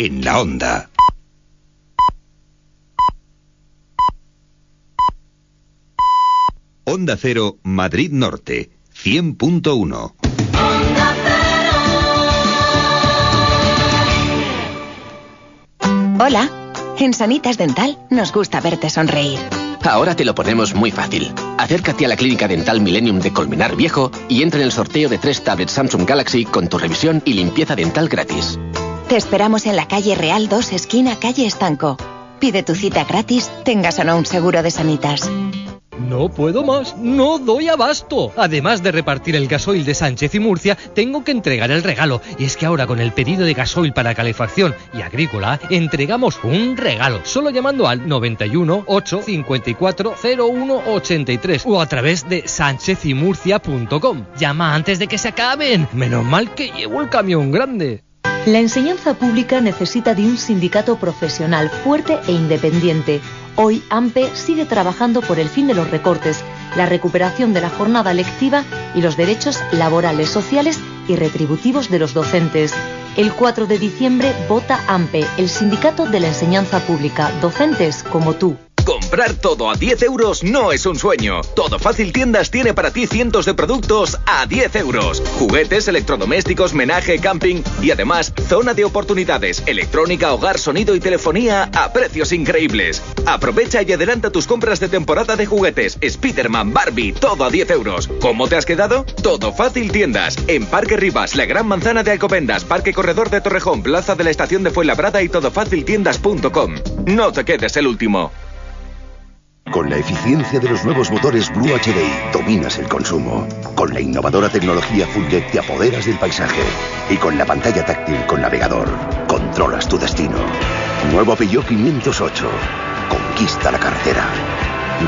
en la onda. Onda Cero, Madrid Norte, 100.1. Hola, en Sanitas Dental nos gusta verte sonreír. Ahora te lo ponemos muy fácil. Acércate a la clínica dental Millennium de Colmenar Viejo y entra en el sorteo de tres tablets Samsung Galaxy con tu revisión y limpieza dental gratis. Te esperamos en la calle Real 2, esquina calle Estanco. Pide tu cita gratis, tengas o no un seguro de sanitas. No puedo más, no doy abasto. Además de repartir el gasoil de Sánchez y Murcia, tengo que entregar el regalo. Y es que ahora con el pedido de gasoil para calefacción y agrícola, entregamos un regalo. Solo llamando al 91 8 54 01 83 o a través de sánchezymurcia.com. Llama antes de que se acaben. Menos mal que llevo el camión grande. La enseñanza pública necesita de un sindicato profesional fuerte e independiente. Hoy AMPE sigue trabajando por el fin de los recortes, la recuperación de la jornada lectiva y los derechos laborales, sociales y retributivos de los docentes. El 4 de diciembre vota AMPE, el sindicato de la enseñanza pública, docentes como tú. Comprar todo a 10 euros no es un sueño. Todo Fácil Tiendas tiene para ti cientos de productos a 10 euros. Juguetes, electrodomésticos, menaje, camping y además zona de oportunidades, electrónica, hogar, sonido y telefonía a precios increíbles. Aprovecha y adelanta tus compras de temporada de juguetes. Spiderman, Barbie, todo a 10 euros. ¿Cómo te has quedado? Todo Fácil Tiendas. En Parque Rivas, la Gran Manzana de Alcobendas, Parque Corredor de Torrejón, Plaza de la Estación de Fuenlabrada y todofaciltiendas.com. No te quedes el último. Con la eficiencia de los nuevos motores Blue HDI dominas el consumo. Con la innovadora tecnología Fulljet te apoderas del paisaje. Y con la pantalla táctil con navegador, controlas tu destino. Nuevo Peugeot 508. Conquista la carretera.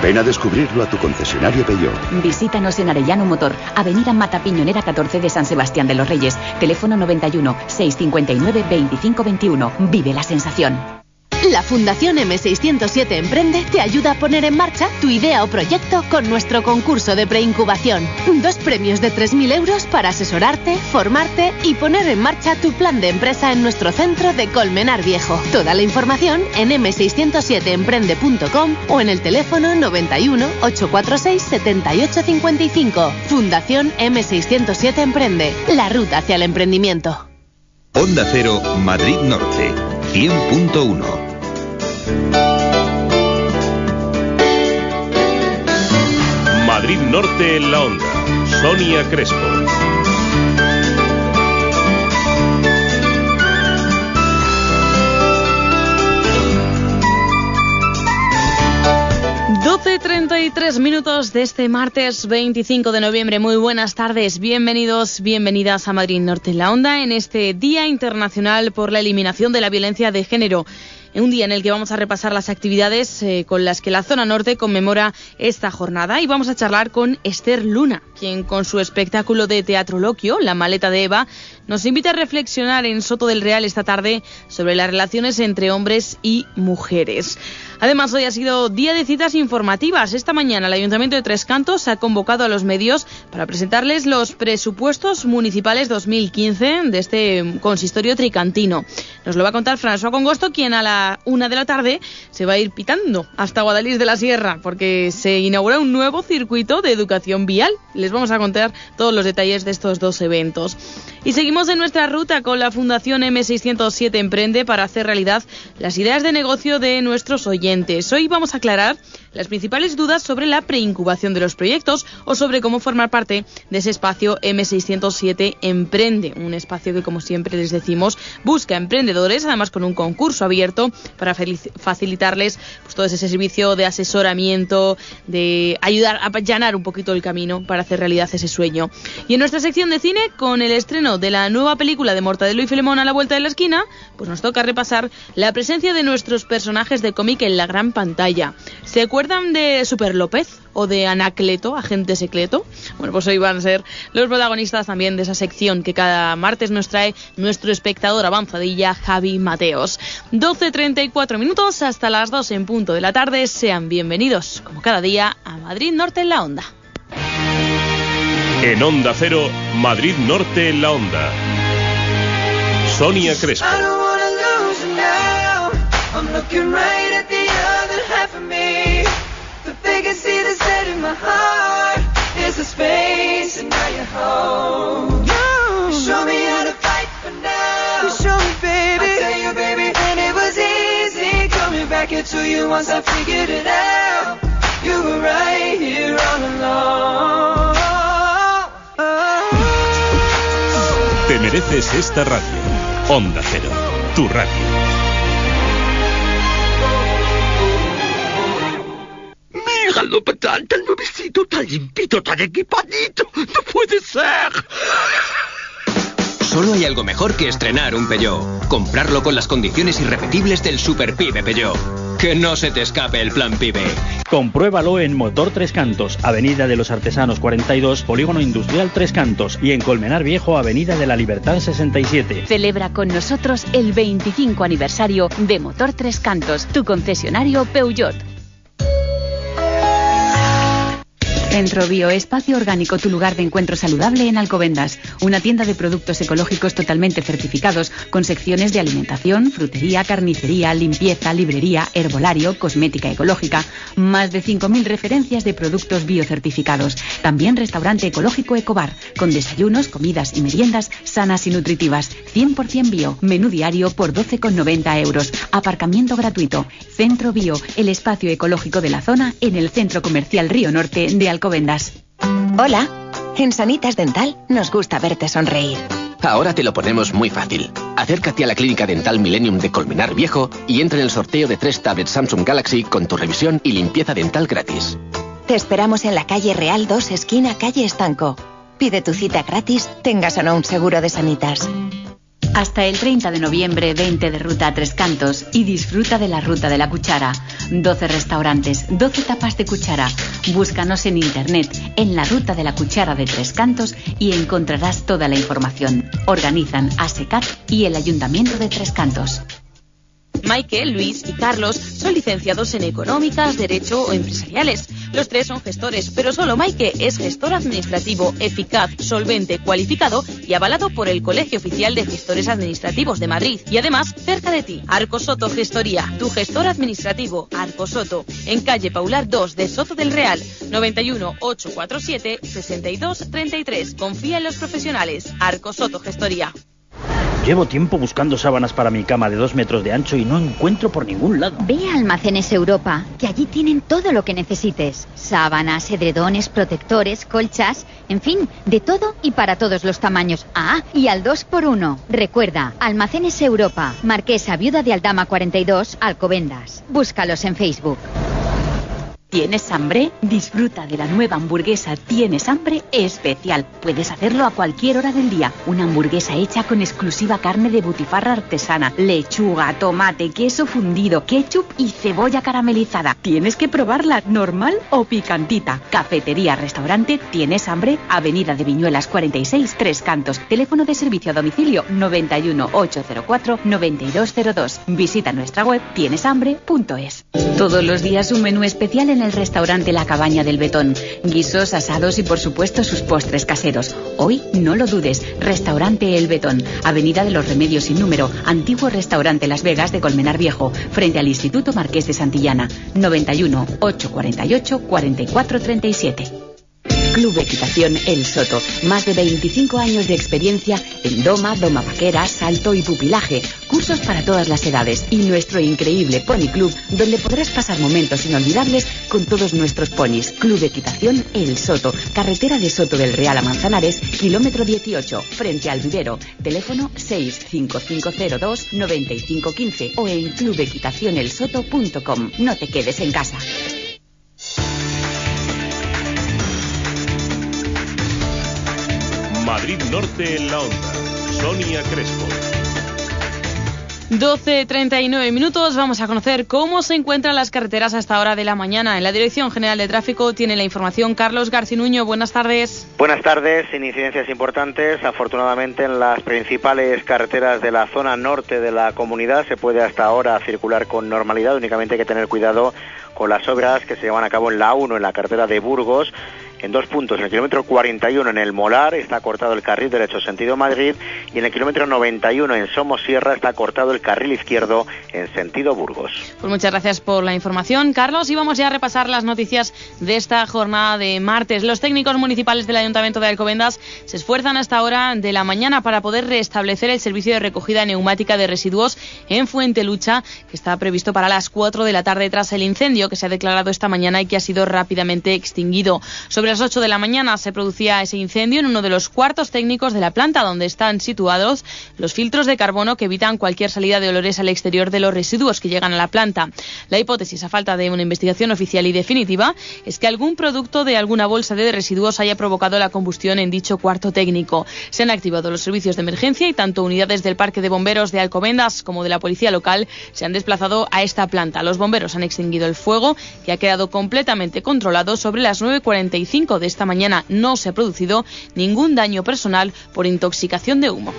Ven a descubrirlo a tu concesionario Peugeot. Visítanos en Arellano Motor, Avenida Matapiñonera 14 de San Sebastián de los Reyes. Teléfono 91 659 2521. Vive la sensación. La Fundación M607 Emprende te ayuda a poner en marcha tu idea o proyecto con nuestro concurso de preincubación. Dos premios de 3.000 euros para asesorarte, formarte y poner en marcha tu plan de empresa en nuestro centro de Colmenar Viejo. Toda la información en m607emprende.com o en el teléfono 91 846 7855. Fundación M607 Emprende. La ruta hacia el emprendimiento. Onda Cero, Madrid Norte, 100.1. Madrid Norte en la onda. Sonia Crespo. Tres minutos de este martes 25 de noviembre. Muy buenas tardes, bienvenidos, bienvenidas a Madrid Norte en la Onda en este Día Internacional por la Eliminación de la Violencia de Género. Un día en el que vamos a repasar las actividades eh, con las que la zona norte conmemora esta jornada. Y vamos a charlar con Esther Luna, quien con su espectáculo de teatro loquio, La maleta de Eva, nos invita a reflexionar en Soto del Real esta tarde sobre las relaciones entre hombres y mujeres. Además, hoy ha sido día de citas informativas. Esta mañana el Ayuntamiento de Tres Cantos ha convocado a los medios para presentarles los presupuestos municipales 2015 de este consistorio tricantino. Nos lo va a contar François Congosto, quien a la una de la tarde se va a ir pitando hasta Guadalís de la Sierra, porque se inaugura un nuevo circuito de educación vial. Les vamos a contar todos los detalles de estos dos eventos. Y seguimos en nuestra ruta con la Fundación M607 Emprende para hacer realidad las ideas de negocio de nuestros oyentes. Hoy vamos a aclarar las principales dudas sobre la preincubación de los proyectos o sobre cómo formar parte de ese espacio M607 Emprende, un espacio que como siempre les decimos busca emprendedores, además con un concurso abierto para facilitarles pues, todo ese servicio de asesoramiento, de ayudar a allanar un poquito el camino para hacer realidad ese sueño. Y en nuestra sección de cine, con el estreno de la nueva película de Mortadelo y Filemón a la vuelta de la esquina, pues nos toca repasar la presencia de nuestros personajes de cómic en la gran pantalla. ¿Se acuerdan de Super López o de Anacleto, agente secreto? Bueno, pues hoy van a ser los protagonistas también de esa sección que cada martes nos trae nuestro espectador avanzadilla Javi Mateos. 12.34 minutos hasta las 2 en punto de la tarde. Sean bienvenidos, como cada día, a Madrid Norte en la Onda. En Onda Cero, Madrid Norte en la Onda. Sonia Crespo. the space and now you're home. You show me how to fight for now. You show me, baby. I tell you, baby, and it was easy coming back into you once I figured it out. You were right here all along. Te mereces esta radio. Onda Cero, tu radio. Míralo, Petal, tan nuevecito, tan limpito, tan equipadito. No puede ser. Solo hay algo mejor que estrenar un Peugeot. Comprarlo con las condiciones irrepetibles del Super Pibe Peugeot. Que no se te escape el plan Pibe. Compruébalo en Motor Tres Cantos, Avenida de los Artesanos 42, Polígono Industrial Tres Cantos y en Colmenar Viejo, Avenida de la Libertad 67. Celebra con nosotros el 25 aniversario de Motor Tres Cantos, tu concesionario Peugeot. Centro Bio, espacio orgánico, tu lugar de encuentro saludable en Alcobendas. Una tienda de productos ecológicos totalmente certificados, con secciones de alimentación, frutería, carnicería, limpieza, librería, herbolario, cosmética ecológica. Más de 5.000 referencias de productos biocertificados. También restaurante ecológico Ecobar, con desayunos, comidas y meriendas sanas y nutritivas. 100% bio, menú diario por 12,90 euros. Aparcamiento gratuito. Centro Bio, el espacio ecológico de la zona en el Centro Comercial Río Norte de Alcobendas. Hola. En Sanitas Dental nos gusta verte sonreír. Ahora te lo ponemos muy fácil. Acércate a la clínica dental Millennium de Colmenar Viejo y entra en el sorteo de tres tablets Samsung Galaxy con tu revisión y limpieza dental gratis. Te esperamos en la calle Real 2, esquina calle Estanco. Pide tu cita gratis, tengas o no un seguro de Sanitas. Hasta el 30 de noviembre, 20 de ruta a Tres Cantos y disfruta de la ruta de la cuchara. 12 restaurantes, 12 tapas de cuchara. Búscanos en internet en la ruta de la cuchara de Tres Cantos y encontrarás toda la información. Organizan ASECAT y el Ayuntamiento de Tres Cantos. Michael, Luis y Carlos son licenciados en económicas, derecho o empresariales. Los tres son gestores, pero solo Maike es gestor administrativo eficaz, solvente, cualificado y avalado por el Colegio Oficial de Gestores Administrativos de Madrid. Y además, cerca de ti, Arco Soto Gestoría, tu gestor administrativo, Arco Soto, en calle Paular 2 de Soto del Real, 91 847 62 33. Confía en los profesionales. Arco Soto Gestoría. Llevo tiempo buscando sábanas para mi cama de dos metros de ancho y no encuentro por ningún lado. Ve a Almacenes Europa, que allí tienen todo lo que necesites. Sábanas, edredones, protectores, colchas, en fin, de todo y para todos los tamaños. Ah, y al 2x1. Recuerda, Almacenes Europa, Marquesa Viuda de Aldama 42, Alcobendas. Búscalos en Facebook. ¿Tienes hambre? Disfruta de la nueva hamburguesa Tienes hambre especial. Puedes hacerlo a cualquier hora del día. Una hamburguesa hecha con exclusiva carne de butifarra artesana, lechuga, tomate, queso fundido, ketchup y cebolla caramelizada. Tienes que probarla normal o picantita. Cafetería, restaurante, Tienes hambre, Avenida de Viñuelas 46, Tres Cantos. Teléfono de servicio a domicilio 91 804 9202. Visita nuestra web tieneshambre.es. Todos los días un menú especial en el restaurante La Cabaña del Betón. Guisos, asados y por supuesto sus postres caseros. Hoy no lo dudes, Restaurante El Betón, Avenida de los Remedios sin número, antiguo restaurante Las Vegas de Colmenar Viejo, frente al Instituto Marqués de Santillana, 91 848 4437. Club Equitación El Soto. Más de 25 años de experiencia en doma, doma vaquera, salto y pupilaje. Cursos para todas las edades. Y nuestro increíble Pony Club, donde podrás pasar momentos inolvidables con todos nuestros ponis. Club Equitación El Soto. Carretera de Soto del Real a Manzanares, kilómetro 18, frente al vivero. Teléfono 65502 9515 o en clubequitacionelsoto.com. No te quedes en casa. Madrid Norte en la onda. Sonia Crespo. 12.39 minutos, vamos a conocer cómo se encuentran las carreteras a esta hora de la mañana. En la Dirección General de Tráfico tiene la información Carlos Garcinuño. Buenas tardes. Buenas tardes, sin incidencias importantes. Afortunadamente en las principales carreteras de la zona norte de la comunidad se puede hasta ahora circular con normalidad. Únicamente hay que tener cuidado con las obras que se llevan a cabo en la 1, en la carretera de Burgos en dos puntos. En el kilómetro 41 en el Molar está cortado el carril derecho sentido Madrid y en el kilómetro 91 en Somosierra está cortado el carril izquierdo en sentido Burgos. Pues muchas gracias por la información, Carlos. Y vamos ya a repasar las noticias de esta jornada de martes. Los técnicos municipales del Ayuntamiento de Alcobendas se esfuerzan hasta ahora de la mañana para poder restablecer el servicio de recogida neumática de residuos en Fuente Lucha, que está previsto para las 4 de la tarde tras el incendio que se ha declarado esta mañana y que ha sido rápidamente extinguido. Sobre las 8 de la mañana se producía ese incendio en uno de los cuartos técnicos de la planta donde están situados los filtros de carbono que evitan cualquier salida de olores al exterior de los residuos que llegan a la planta. La hipótesis, a falta de una investigación oficial y definitiva, es que algún producto de alguna bolsa de residuos haya provocado la combustión en dicho cuarto técnico. Se han activado los servicios de emergencia y tanto unidades del Parque de Bomberos de Alcobendas como de la Policía Local se han desplazado a esta planta. Los bomberos han extinguido el fuego, que ha quedado completamente controlado sobre las 9.45 de esta mañana. No se ha producido ningún daño personal por intoxicación de humo.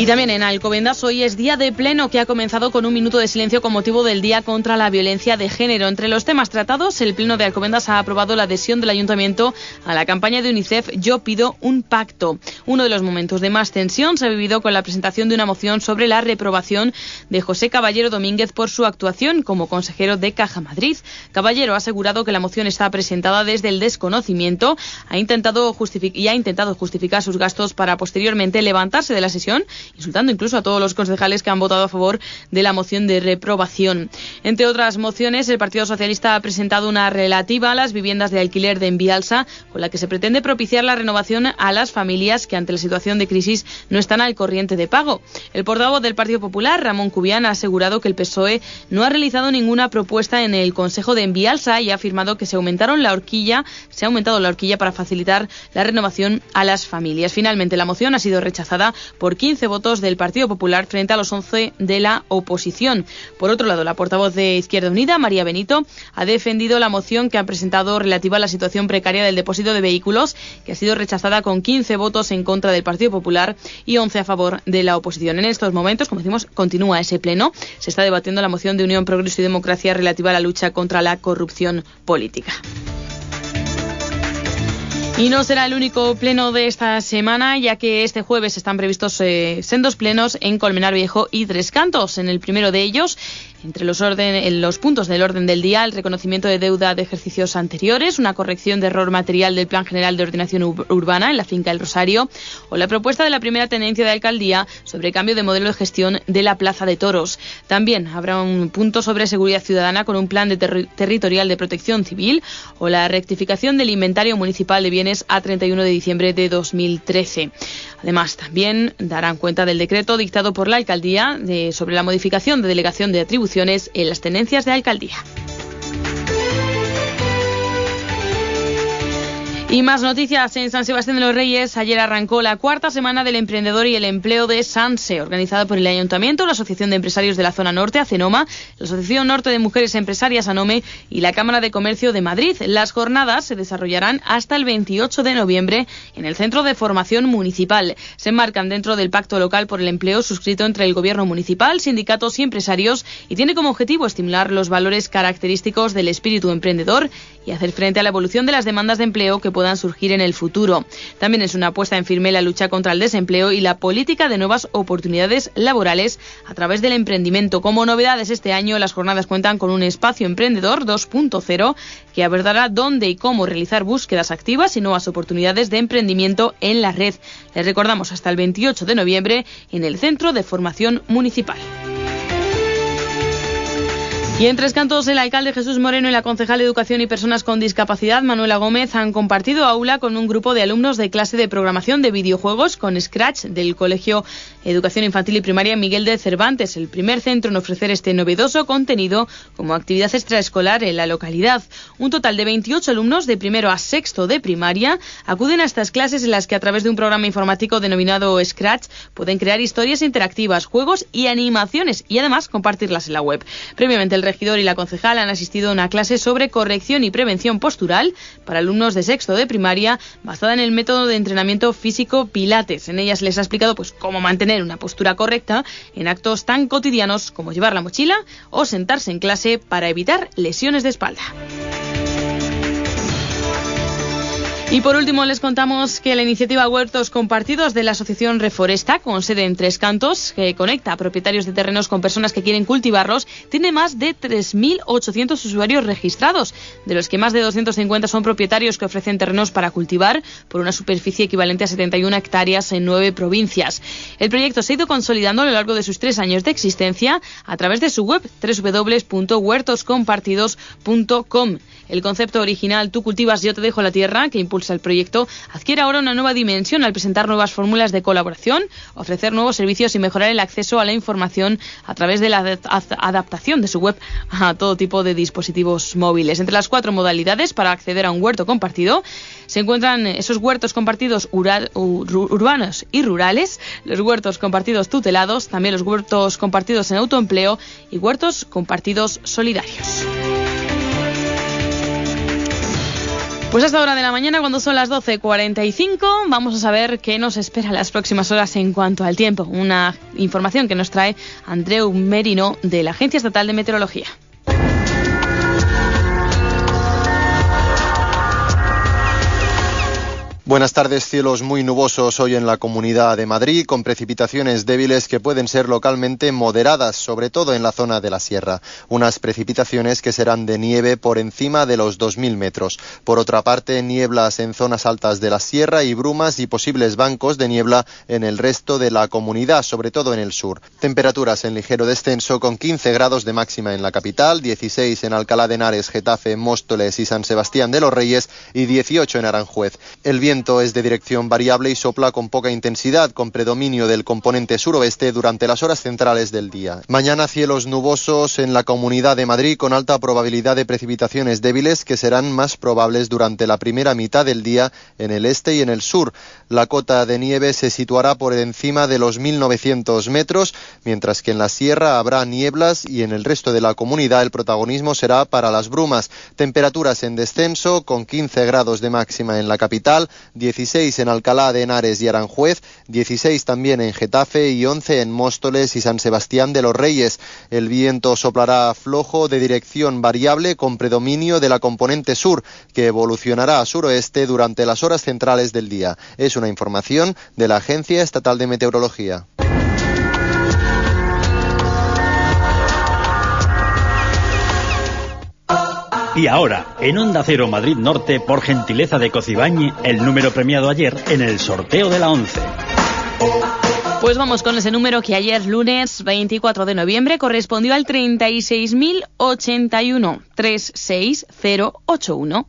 Y también en Alcobendas hoy es día de pleno que ha comenzado con un minuto de silencio con motivo del Día contra la Violencia de Género. Entre los temas tratados, el pleno de Alcobendas ha aprobado la adhesión del ayuntamiento a la campaña de UNICEF Yo pido un pacto. Uno de los momentos de más tensión se ha vivido con la presentación de una moción sobre la reprobación de José Caballero Domínguez por su actuación como consejero de Caja Madrid. Caballero ha asegurado que la moción está presentada desde el desconocimiento ha intentado y ha intentado justificar sus gastos para posteriormente levantarse de la sesión insultando incluso a todos los concejales que han votado a favor de la moción de reprobación. Entre otras mociones, el Partido Socialista ha presentado una relativa a las viviendas de alquiler de Envialsa, con la que se pretende propiciar la renovación a las familias que ante la situación de crisis no están al corriente de pago. El portavoz del Partido Popular, Ramón Cubián, ha asegurado que el PSOE no ha realizado ninguna propuesta en el Consejo de Envialsa y ha afirmado que se aumentaron la horquilla, se ha aumentado la horquilla para facilitar la renovación a las familias. Finalmente, la moción ha sido rechazada por 15 votos del Partido Popular frente a los 11 de la oposición. Por otro lado, la portavoz de Izquierda Unida, María Benito, ha defendido la moción que han presentado relativa a la situación precaria del depósito de vehículos, que ha sido rechazada con 15 votos en contra del Partido Popular y 11 a favor de la oposición. En estos momentos, como decimos, continúa ese pleno. Se está debatiendo la moción de Unión, Progreso y Democracia relativa a la lucha contra la corrupción política. Y no será el único pleno de esta semana, ya que este jueves están previstos eh, sendos plenos en Colmenar Viejo y Tres Cantos. En el primero de ellos, entre los, orden, los puntos del orden del día, el reconocimiento de deuda de ejercicios anteriores, una corrección de error material del Plan General de Ordenación Urbana en la finca El Rosario, o la propuesta de la primera tenencia de alcaldía sobre cambio de modelo de gestión de la Plaza de Toros. También habrá un punto sobre seguridad ciudadana con un plan de territorial de protección civil o la rectificación del inventario municipal de bienes a 31 de diciembre de 2013. Además, también darán cuenta del decreto dictado por la alcaldía sobre la modificación de delegación de atribuciones en las tenencias de alcaldía. Y más noticias en San Sebastián de los Reyes. Ayer arrancó la cuarta semana del emprendedor y el empleo de Sanse, organizada por el Ayuntamiento, la Asociación de Empresarios de la Zona Norte, ACENOMA, la Asociación Norte de Mujeres Empresarias, ANOME, y la Cámara de Comercio de Madrid. Las jornadas se desarrollarán hasta el 28 de noviembre en el Centro de Formación Municipal. Se enmarcan dentro del Pacto Local por el Empleo suscrito entre el Gobierno Municipal, sindicatos y empresarios y tiene como objetivo estimular los valores característicos del espíritu emprendedor y hacer frente a la evolución de las demandas de empleo que puedan surgir en el futuro. También es una apuesta en firme la lucha contra el desempleo y la política de nuevas oportunidades laborales a través del emprendimiento. Como novedades este año, las jornadas cuentan con un espacio emprendedor 2.0 que abordará dónde y cómo realizar búsquedas activas y nuevas oportunidades de emprendimiento en la red. Les recordamos hasta el 28 de noviembre en el Centro de Formación Municipal. Y en Tres Cantos, el alcalde Jesús Moreno y la concejal de Educación y Personas con Discapacidad, Manuela Gómez, han compartido aula con un grupo de alumnos de clase de programación de videojuegos con Scratch del Colegio Educación Infantil y Primaria Miguel de Cervantes, el primer centro en ofrecer este novedoso contenido como actividad extraescolar en la localidad. Un total de 28 alumnos de primero a sexto de primaria acuden a estas clases en las que a través de un programa informático denominado Scratch pueden crear historias interactivas, juegos y animaciones y además compartirlas en la web. Previamente el regidor y la concejal han asistido a una clase sobre corrección y prevención postural para alumnos de sexto de primaria basada en el método de entrenamiento físico Pilates. En ella se les ha explicado pues cómo mantener una postura correcta en actos tan cotidianos como llevar la mochila o sentarse en clase para evitar lesiones de espalda. Y por último les contamos que la iniciativa Huertos Compartidos de la Asociación Reforesta, con sede en Tres Cantos, que conecta a propietarios de terrenos con personas que quieren cultivarlos, tiene más de 3.800 usuarios registrados, de los que más de 250 son propietarios que ofrecen terrenos para cultivar por una superficie equivalente a 71 hectáreas en nueve provincias. El proyecto se ha ido consolidando a lo largo de sus tres años de existencia a través de su web www.huertoscompartidos.com. El concepto original Tú cultivas, yo te dejo la tierra, que impulsa el proyecto, adquiere ahora una nueva dimensión al presentar nuevas fórmulas de colaboración, ofrecer nuevos servicios y mejorar el acceso a la información a través de la adaptación de su web a todo tipo de dispositivos móviles. Entre las cuatro modalidades para acceder a un huerto compartido se encuentran esos huertos compartidos urbanos y rurales, los huertos compartidos tutelados, también los huertos compartidos en autoempleo y huertos compartidos solidarios. Pues hasta hora de la mañana, cuando son las 12.45, vamos a saber qué nos espera las próximas horas en cuanto al tiempo. Una información que nos trae Andreu Merino de la Agencia Estatal de Meteorología. Buenas tardes, cielos muy nubosos hoy en la Comunidad de Madrid, con precipitaciones débiles que pueden ser localmente moderadas, sobre todo en la zona de la sierra. Unas precipitaciones que serán de nieve por encima de los 2.000 metros. Por otra parte, nieblas en zonas altas de la sierra y brumas y posibles bancos de niebla en el resto de la comunidad, sobre todo en el sur. Temperaturas en ligero descenso con 15 grados de máxima en la capital, 16 en Alcalá de Henares, Getafe, Móstoles y San Sebastián de los Reyes y 18 en Aranjuez. El viento es de dirección variable y sopla con poca intensidad, con predominio del componente suroeste durante las horas centrales del día. Mañana cielos nubosos en la Comunidad de Madrid con alta probabilidad de precipitaciones débiles que serán más probables durante la primera mitad del día en el este y en el sur. La cota de nieve se situará por encima de los 1.900 metros, mientras que en la sierra habrá nieblas y en el resto de la comunidad el protagonismo será para las brumas. Temperaturas en descenso con 15 grados de máxima en la capital, 16 en Alcalá de Henares y Aranjuez, 16 también en Getafe y 11 en Móstoles y San Sebastián de los Reyes. El viento soplará flojo de dirección variable con predominio de la componente sur, que evolucionará a suroeste durante las horas centrales del día. Es una información de la Agencia Estatal de Meteorología. Y ahora, en Onda Cero Madrid Norte, por gentileza de Cocibañi, el número premiado ayer en el sorteo de la 11. Pues vamos con ese número que ayer, lunes 24 de noviembre, correspondió al 36.081 36081.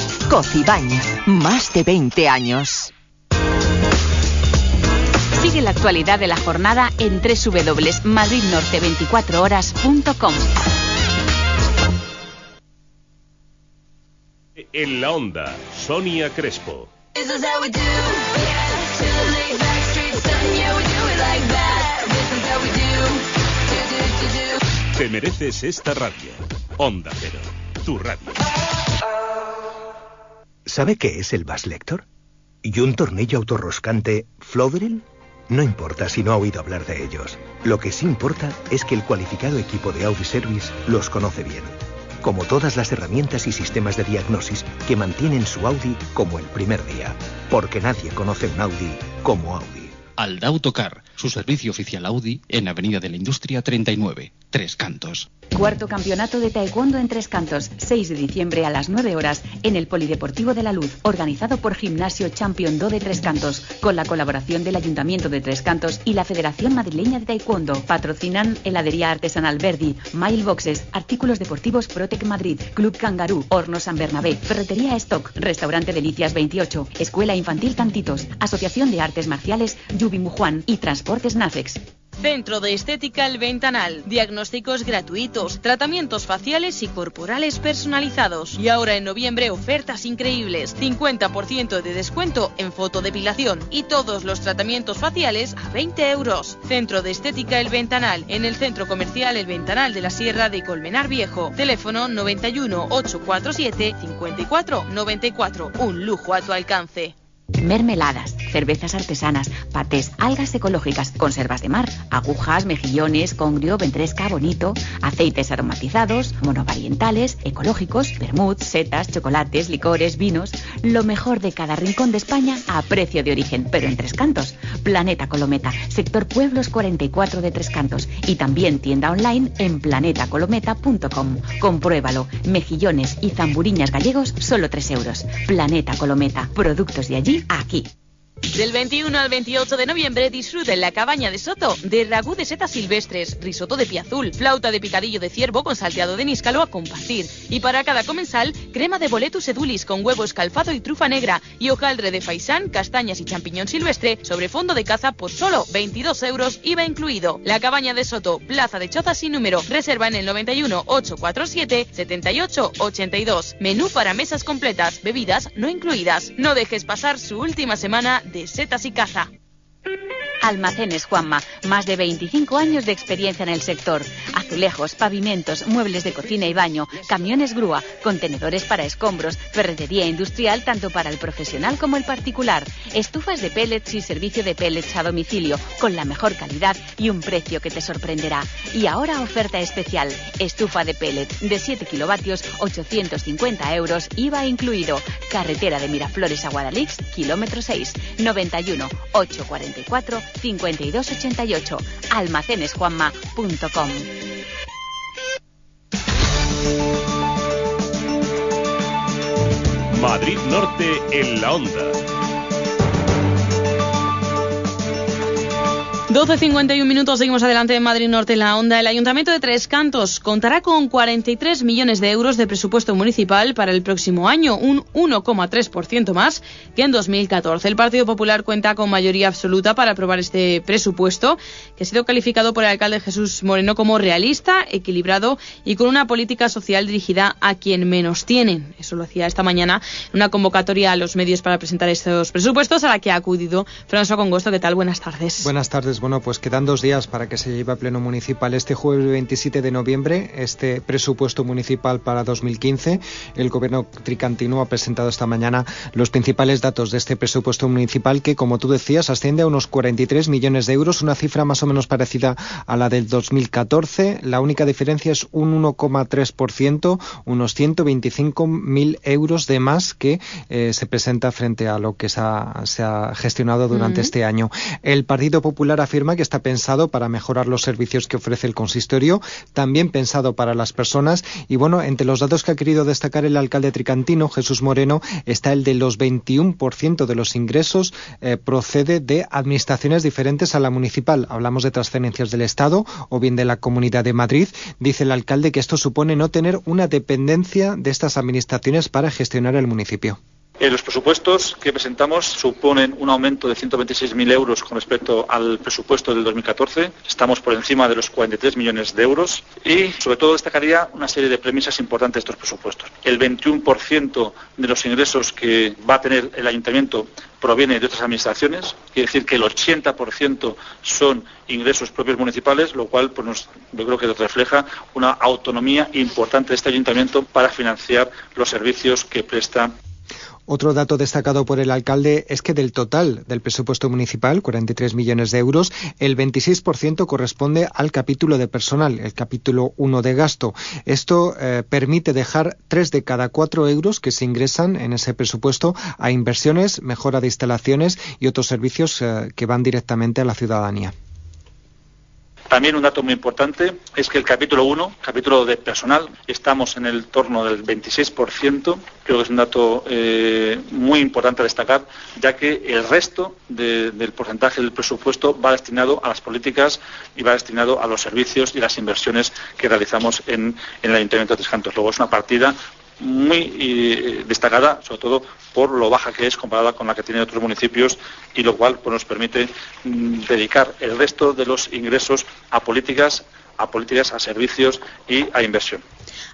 5592. Cocibañ, más de 20 años. Sigue la actualidad de la jornada en www.madridnorte24horas.com. En la onda, Sonia Crespo. Te mereces esta radio. Onda Cero, tu radio. ¿Sabe qué es el Bass Lector? ¿Y un tornillo autorroscante Flodril? No importa si no ha oído hablar de ellos. Lo que sí importa es que el cualificado equipo de Audi Service los conoce bien. Como todas las herramientas y sistemas de diagnosis que mantienen su Audi como el primer día. Porque nadie conoce un Audi como Audi. Alda Autocar, su servicio oficial Audi en Avenida de la Industria 39, Tres Cantos. Cuarto campeonato de taekwondo en Tres Cantos, 6 de diciembre a las 9 horas en el Polideportivo de la Luz, organizado por Gimnasio Champion Do de Tres Cantos, con la colaboración del Ayuntamiento de Tres Cantos y la Federación Madrileña de Taekwondo. Patrocinan Heladería Artesanal Verdi, Mailboxes, Artículos Deportivos Protec Madrid, Club Kangaroo, Horno San Bernabé, Ferretería Stock, Restaurante Delicias 28, Escuela Infantil Cantitos, Asociación de Artes Marciales Yubimujuan y Nafex. Centro de Estética El Ventanal. Diagnósticos gratuitos, tratamientos faciales y corporales personalizados. Y ahora en noviembre ofertas increíbles. 50% de descuento en fotodepilación y todos los tratamientos faciales a 20 euros. Centro de Estética El Ventanal. En el Centro Comercial El Ventanal de la Sierra de Colmenar Viejo. Teléfono 91 847 54 94. Un lujo a tu alcance. Mermeladas, cervezas artesanas, patés, algas ecológicas, conservas de mar, agujas, mejillones, congrio, ventresca, bonito, aceites aromatizados, monovarientales, ecológicos, vermut, setas, chocolates, licores, vinos. Lo mejor de cada rincón de España a precio de origen, pero en tres cantos. Planeta Colometa, sector Pueblos 44 de Tres Cantos y también tienda online en planetacolometa.com. Compruébalo. Mejillones y zamburiñas gallegos, solo 3 euros. Planeta Colometa, productos de allí aquí. Del 21 al 28 de noviembre disfruta en la cabaña de Soto de ragú de setas silvestres, risotto de piazul, flauta de picadillo de ciervo con salteado de níscalo a compartir. Y para cada comensal, crema de boletus edulis con huevo escalfado y trufa negra y hojaldre de faisán, castañas y champiñón silvestre sobre fondo de caza por solo 22 euros IVA incluido. La cabaña de Soto, Plaza de Chozas sin número. Reserva en el 91 847 78 82. Menú para mesas completas, bebidas no incluidas. No dejes pasar su última semana de setas y caza. Almacenes Juanma, más de 25 años de experiencia en el sector. Azulejos, pavimentos, muebles de cocina y baño, camiones grúa, contenedores para escombros, ferretería industrial tanto para el profesional como el particular, estufas de pellets y servicio de pellets a domicilio, con la mejor calidad y un precio que te sorprenderá. Y ahora oferta especial, estufa de pellets de 7 kilovatios, 850 euros, IVA incluido. Carretera de Miraflores a Guadalix, kilómetro 6, 91 844 5288 almacenesjuanma.com Madrid Norte en la onda. 12.51 minutos, seguimos adelante en Madrid Norte en la onda. El Ayuntamiento de Tres Cantos contará con 43 millones de euros de presupuesto municipal para el próximo año, un 1,3% más que en 2014. El Partido Popular cuenta con mayoría absoluta para aprobar este presupuesto, que ha sido calificado por el alcalde Jesús Moreno como realista, equilibrado y con una política social dirigida a quien menos tienen. Eso lo hacía esta mañana en una convocatoria a los medios para presentar estos presupuestos a la que ha acudido François Congosto. ¿Qué tal? Buenas tardes. Buenas tardes. Bueno, pues quedan dos días para que se lleve a pleno municipal este jueves 27 de noviembre este presupuesto municipal para 2015. El gobierno tricantino ha presentado esta mañana los principales datos de este presupuesto municipal que, como tú decías, asciende a unos 43 millones de euros, una cifra más o menos parecida a la del 2014. La única diferencia es un 1,3%, unos 125.000 euros de más que eh, se presenta frente a lo que se ha, se ha gestionado durante Ujú. este año. El Partido Popular afirma que está pensado para mejorar los servicios que ofrece el consistorio, también pensado para las personas y bueno, entre los datos que ha querido destacar el alcalde tricantino, Jesús Moreno, está el de los 21% de los ingresos eh, procede de administraciones diferentes a la municipal. Hablamos de transferencias del Estado o bien de la Comunidad de Madrid. Dice el alcalde que esto supone no tener una dependencia de estas administraciones para gestionar el municipio. Los presupuestos que presentamos suponen un aumento de 126.000 euros con respecto al presupuesto del 2014. Estamos por encima de los 43 millones de euros y, sobre todo, destacaría una serie de premisas importantes de estos presupuestos. El 21% de los ingresos que va a tener el ayuntamiento proviene de otras administraciones, quiere decir que el 80% son ingresos propios municipales, lo cual pues, yo creo que refleja una autonomía importante de este ayuntamiento para financiar los servicios que presta Otro dato destacado por el alcalde es que del total del presupuesto municipal, 43 millones de euros, el 26% corresponde al capítulo de personal, el capítulo 1 de gasto. Esto eh, permite dejar 3 de cada 4 euros que se ingresan en ese presupuesto a inversiones, mejora de instalaciones y otros servicios eh, que van directamente a la ciudadanía. También un dato muy importante es que el capítulo 1, capítulo de personal, estamos en el torno del 26%. Creo que es un dato eh, muy importante a destacar, ya que el resto de- del porcentaje del presupuesto va destinado a las políticas y va destinado a los servicios y las inversiones que realizamos en, en el Ayuntamiento de Tres Cantos. Luego es una partida muy eh, destacada, sobre todo por lo baja que es comparada con la que tienen otros municipios y lo cual pues, nos permite mm, dedicar el resto de los ingresos a políticas a políticas, a servicios y a inversión.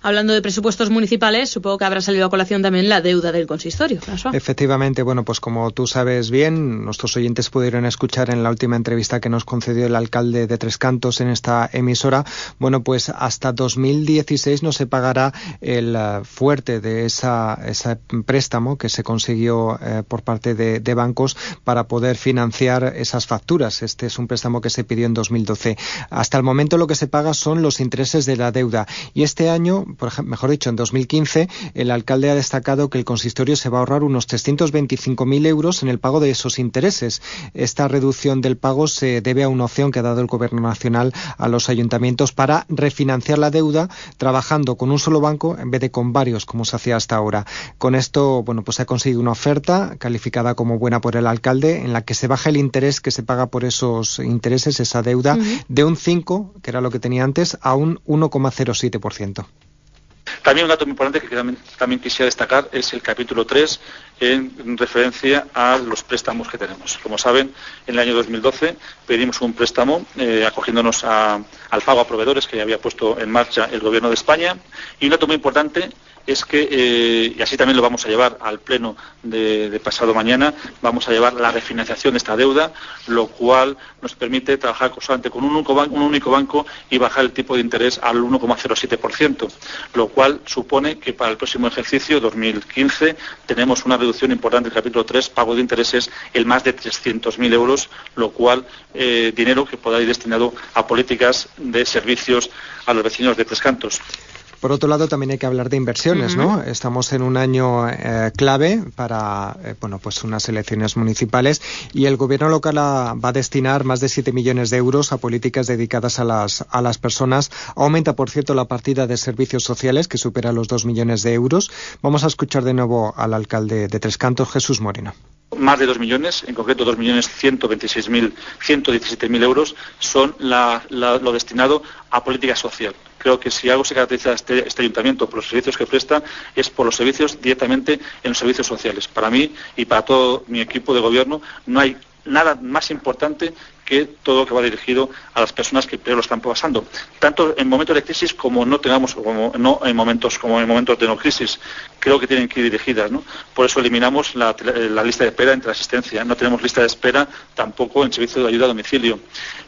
Hablando de presupuestos municipales, supongo que habrá salido a colación también la deuda del consistorio. Efectivamente, bueno, pues como tú sabes bien, nuestros oyentes pudieron escuchar en la última entrevista que nos concedió el alcalde de Tres Cantos en esta emisora, bueno, pues hasta 2016 no se pagará el uh, fuerte de esa, ese préstamo que se consiguió eh, por parte de, bancos para poder financiar esas facturas. Este es un préstamo que se pidió en 2012. Hasta el momento lo que se paga son los intereses de la deuda y este año por ejemplo, mejor dicho, en 2015, el alcalde ha destacado que el consistorio se va a ahorrar unos 325.000 euros en el pago de esos intereses. Esta reducción del pago se debe a una opción que ha dado el Gobierno Nacional a los ayuntamientos para refinanciar la deuda trabajando con un solo banco en vez de con varios, como se hacía hasta ahora. Con esto, bueno, pues se ha conseguido una oferta calificada como buena por el alcalde en la que se baja el interés que se paga por esos intereses, esa deuda, uh -huh. de un 5, que era lo que tenía antes, a un 1,07%. También un dato muy importante que también, quisiera destacar es el capítulo 3 en referencia a los préstamos que tenemos. Como saben, en el año 2012 pedimos un préstamo eh, acogiéndonos al pago a proveedores que había puesto en marcha el Gobierno de España. Y un dato muy importante es que, eh, y así también lo vamos a llevar al pleno de, pasado mañana, vamos a llevar la refinanciación de esta deuda, lo cual nos permite trabajar solamente con un único, banco, un único banco y bajar el tipo de interés al 1,07%, lo cual supone que para el próximo ejercicio, 2015, tenemos una reducción importante del capítulo 3, pago de intereses, el más de 300.000 euros, lo cual eh, dinero que podrá ir destinado a políticas de servicios a los vecinos de Tres Cantos. Por otro lado, también hay que hablar de inversiones, uh -huh. ¿no? Estamos en un año eh, clave para, eh, bueno, pues unas elecciones municipales y el gobierno local a, va a destinar más de 7 millones de euros a políticas dedicadas a las, a las personas. Aumenta, por cierto, la partida de servicios sociales que supera los 2 millones de euros. Vamos a escuchar de nuevo al alcalde de Tres Cantos, Jesús Moreno más de 2 millones, en concreto 2 millones 126.000, 117.000 euros, son la, la, lo destinado a política social. Creo que si algo se caracteriza a este, este, ayuntamiento por los servicios que presta es por los servicios directamente en los servicios sociales. Para mí y para todo mi equipo de gobierno no hay nada más importante que todo lo que va dirigido a las personas que lo están pasando, tanto en momentos de crisis como no tengamos, como no en momentos como en momentos de no crisis, creo que tienen que ir dirigidas, ¿no? Por eso eliminamos la, la lista de espera entre asistencia, no tenemos lista de espera tampoco en servicio de ayuda a domicilio,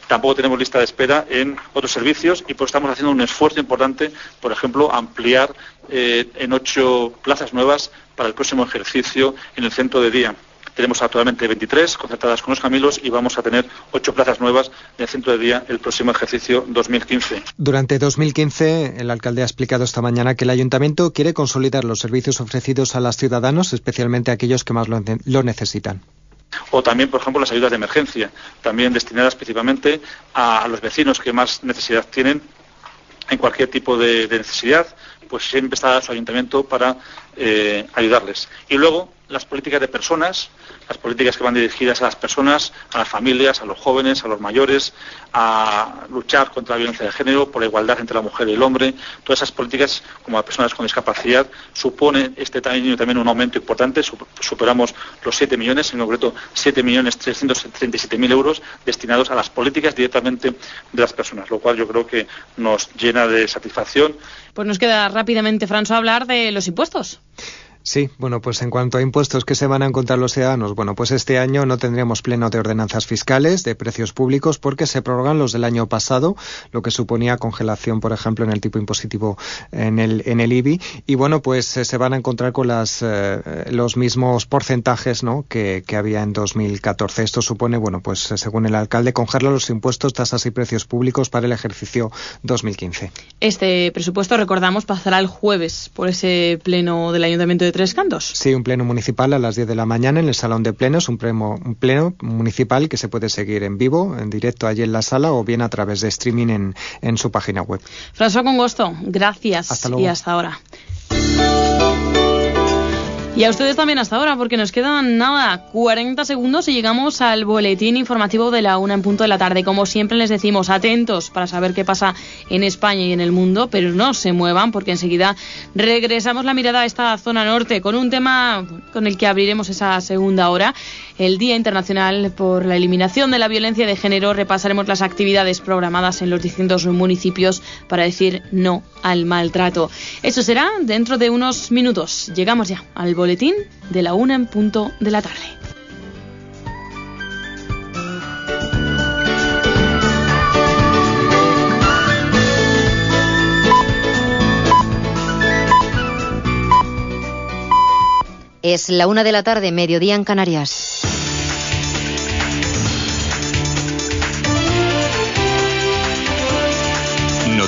tampoco tenemos lista de espera en otros servicios y pues estamos haciendo un esfuerzo importante, por ejemplo, ampliar eh, en ocho plazas nuevas para el próximo ejercicio en el centro de día. Tenemos actualmente 23 concertadas con los Camilos y vamos a tener ocho plazas nuevas en el centro de día el próximo ejercicio 2015. Durante 2015, el alcalde ha explicado esta mañana que el ayuntamiento quiere consolidar los servicios ofrecidos a los ciudadanos, especialmente a aquellos que más lo, lo necesitan o también, por ejemplo, las ayudas de emergencia, también destinadas principalmente a, a los vecinos que más necesidad tienen en cualquier tipo de, de necesidad, pues siempre está su ayuntamiento para eh, ayudarles. Y luego las políticas de personas, las políticas que van dirigidas a las personas, a las familias, a los jóvenes, a los mayores, a luchar contra la violencia de género, por la igualdad entre la mujer y el hombre. Todas esas políticas, como a personas con discapacidad, supone este año también un aumento importante. Superamos los 7 millones, en concreto 7 millones 337 mil euros destinados a las políticas directamente de las personas, lo cual yo creo que nos llena de satisfacción. Pues nos queda rápidamente, François, hablar de los impuestos. Sí, bueno, pues en cuanto a impuestos que se van a encontrar los ciudadanos, bueno, pues este año no tendremos pleno de ordenanzas fiscales, de precios públicos, porque se prorrogan los del año pasado, lo que suponía congelación, por ejemplo, en el tipo impositivo en el, en el IBI. Y bueno, pues eh, se van a encontrar con las, eh, los mismos porcentajes ¿no? que, que había en 2014. Esto supone, bueno, pues eh, según el alcalde, congelar los impuestos, tasas y precios públicos para el ejercicio 2015. Este presupuesto, recordamos, pasará el jueves por ese pleno del Ayuntamiento de Tres Cantos. Sí, un pleno municipal a las 10 de la mañana en el Salón de Plenos, un pleno, un pleno municipal que se puede seguir en vivo, en directo allí en la sala o bien a través de streaming en, en su página web. François con gusto, gracias hasta luego. y hasta ahora. Y a ustedes también hasta ahora, porque nos quedan nada, 40 segundos y llegamos al boletín informativo de la una en punto de la tarde. Como siempre les decimos, atentos para saber qué pasa en España y en el mundo, pero no se muevan porque enseguida regresamos la mirada a esta zona norte con un tema con el que abriremos esa segunda hora, el Día Internacional por la Eliminación de la Violencia de Género. Repasaremos las actividades programadas en los distintos municipios para decir no al maltrato. Eso será dentro de unos minutos. Llegamos ya al boletín de la una en punto de la tarde. Es la una de la tarde, mediodía en Canarias.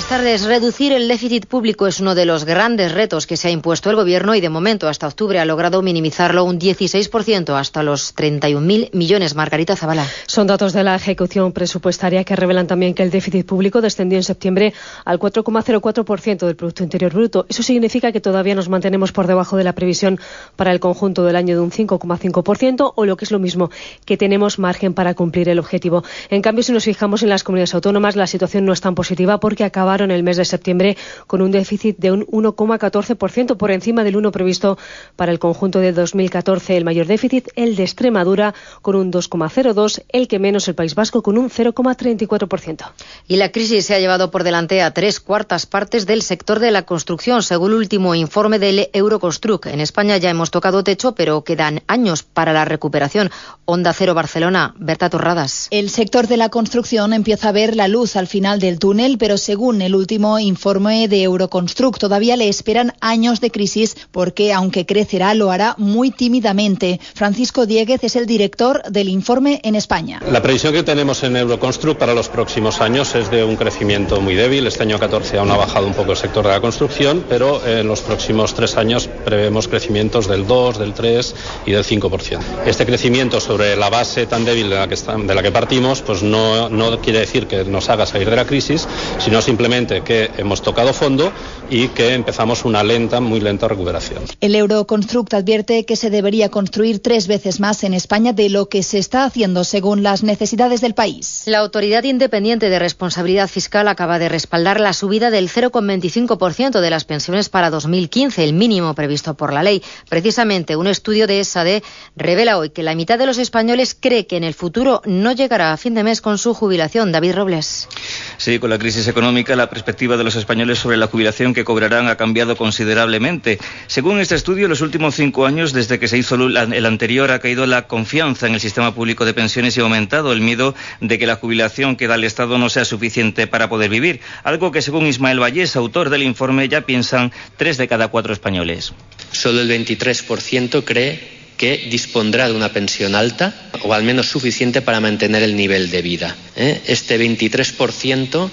Buenas tardes. Reducir el déficit público es uno de los grandes retos que se ha impuesto el Gobierno y de momento hasta octubre ha logrado minimizarlo un 16% hasta los 31.000 millones. Margarita Zavala. Son datos de la ejecución presupuestaria que revelan también que el déficit público descendió en septiembre al 4,04% del Producto Interior Bruto. Eso significa que todavía nos mantenemos por debajo de la previsión para el conjunto del año de un 5,5% o lo que es lo mismo, que tenemos margen para cumplir el objetivo. En cambio, si nos fijamos en las comunidades autónomas, la situación no es tan positiva porque acabaron el mes de septiembre con un déficit de un 1,14% por encima del 1 previsto para el conjunto de 2014. El mayor déficit, el de Extremadura, con un 2,02%, el que menos el País Vasco con un 0,34%. Y la crisis se ha llevado por delante a tres cuartas partes del sector de la construcción, según el último informe del Euroconstruct. En España ya hemos tocado techo, pero quedan años para la recuperación. Onda Cero Barcelona, Berta Torradas. El sector de la construcción empieza a ver la luz al final del túnel, pero según el último informe de Euroconstruct, todavía le esperan años de crisis porque, aunque crecerá, lo hará muy tímidamente. Francisco Dieguez es el director del informe en España. La previsión que tenemos en Euroconstruct para los próximos años es de un crecimiento muy débil. Este año 14 aún ha bajado un poco el sector de la construcción, pero en los próximos tres años prevemos crecimientos del 2, del 3 y del 5%. Este crecimiento sobre la base tan débil de la que, está, de la que partimos, pues no, no quiere decir que nos haga salir de la crisis, sino simplemente que hemos tocado fondo y que empezamos una lenta, muy lenta recuperación. El Euroconstruct advierte que se debería construir tres veces más en España de lo que se está haciendo según las necesidades del país. La Autoridad Independiente de Responsabilidad Fiscal acaba de respaldar la subida del 0,25% de las pensiones para 2015, el mínimo previsto por la ley. Precisamente un estudio de SAD revela hoy que la mitad de los españoles cree que en el futuro no llegará a fin de mes con su jubilación. David Robles. Sí, con la crisis económica, la perspectiva de los españoles sobre la jubilación que cobrarán ha cambiado considerablemente. Según este estudio, en los últimos cinco años, desde que se hizo el anterior, ha caído la confianza en el sistema público de pensiones y ha aumentado el miedo de que la jubilación que da el Estado no sea suficiente para poder vivir. Algo que, según Ismael Vallés, autor del informe, ya piensan tres de cada cuatro españoles. Solo el 23% cree que dispondrá de una pensión alta o al menos suficiente para mantener el nivel de vida. ¿eh? Este 23%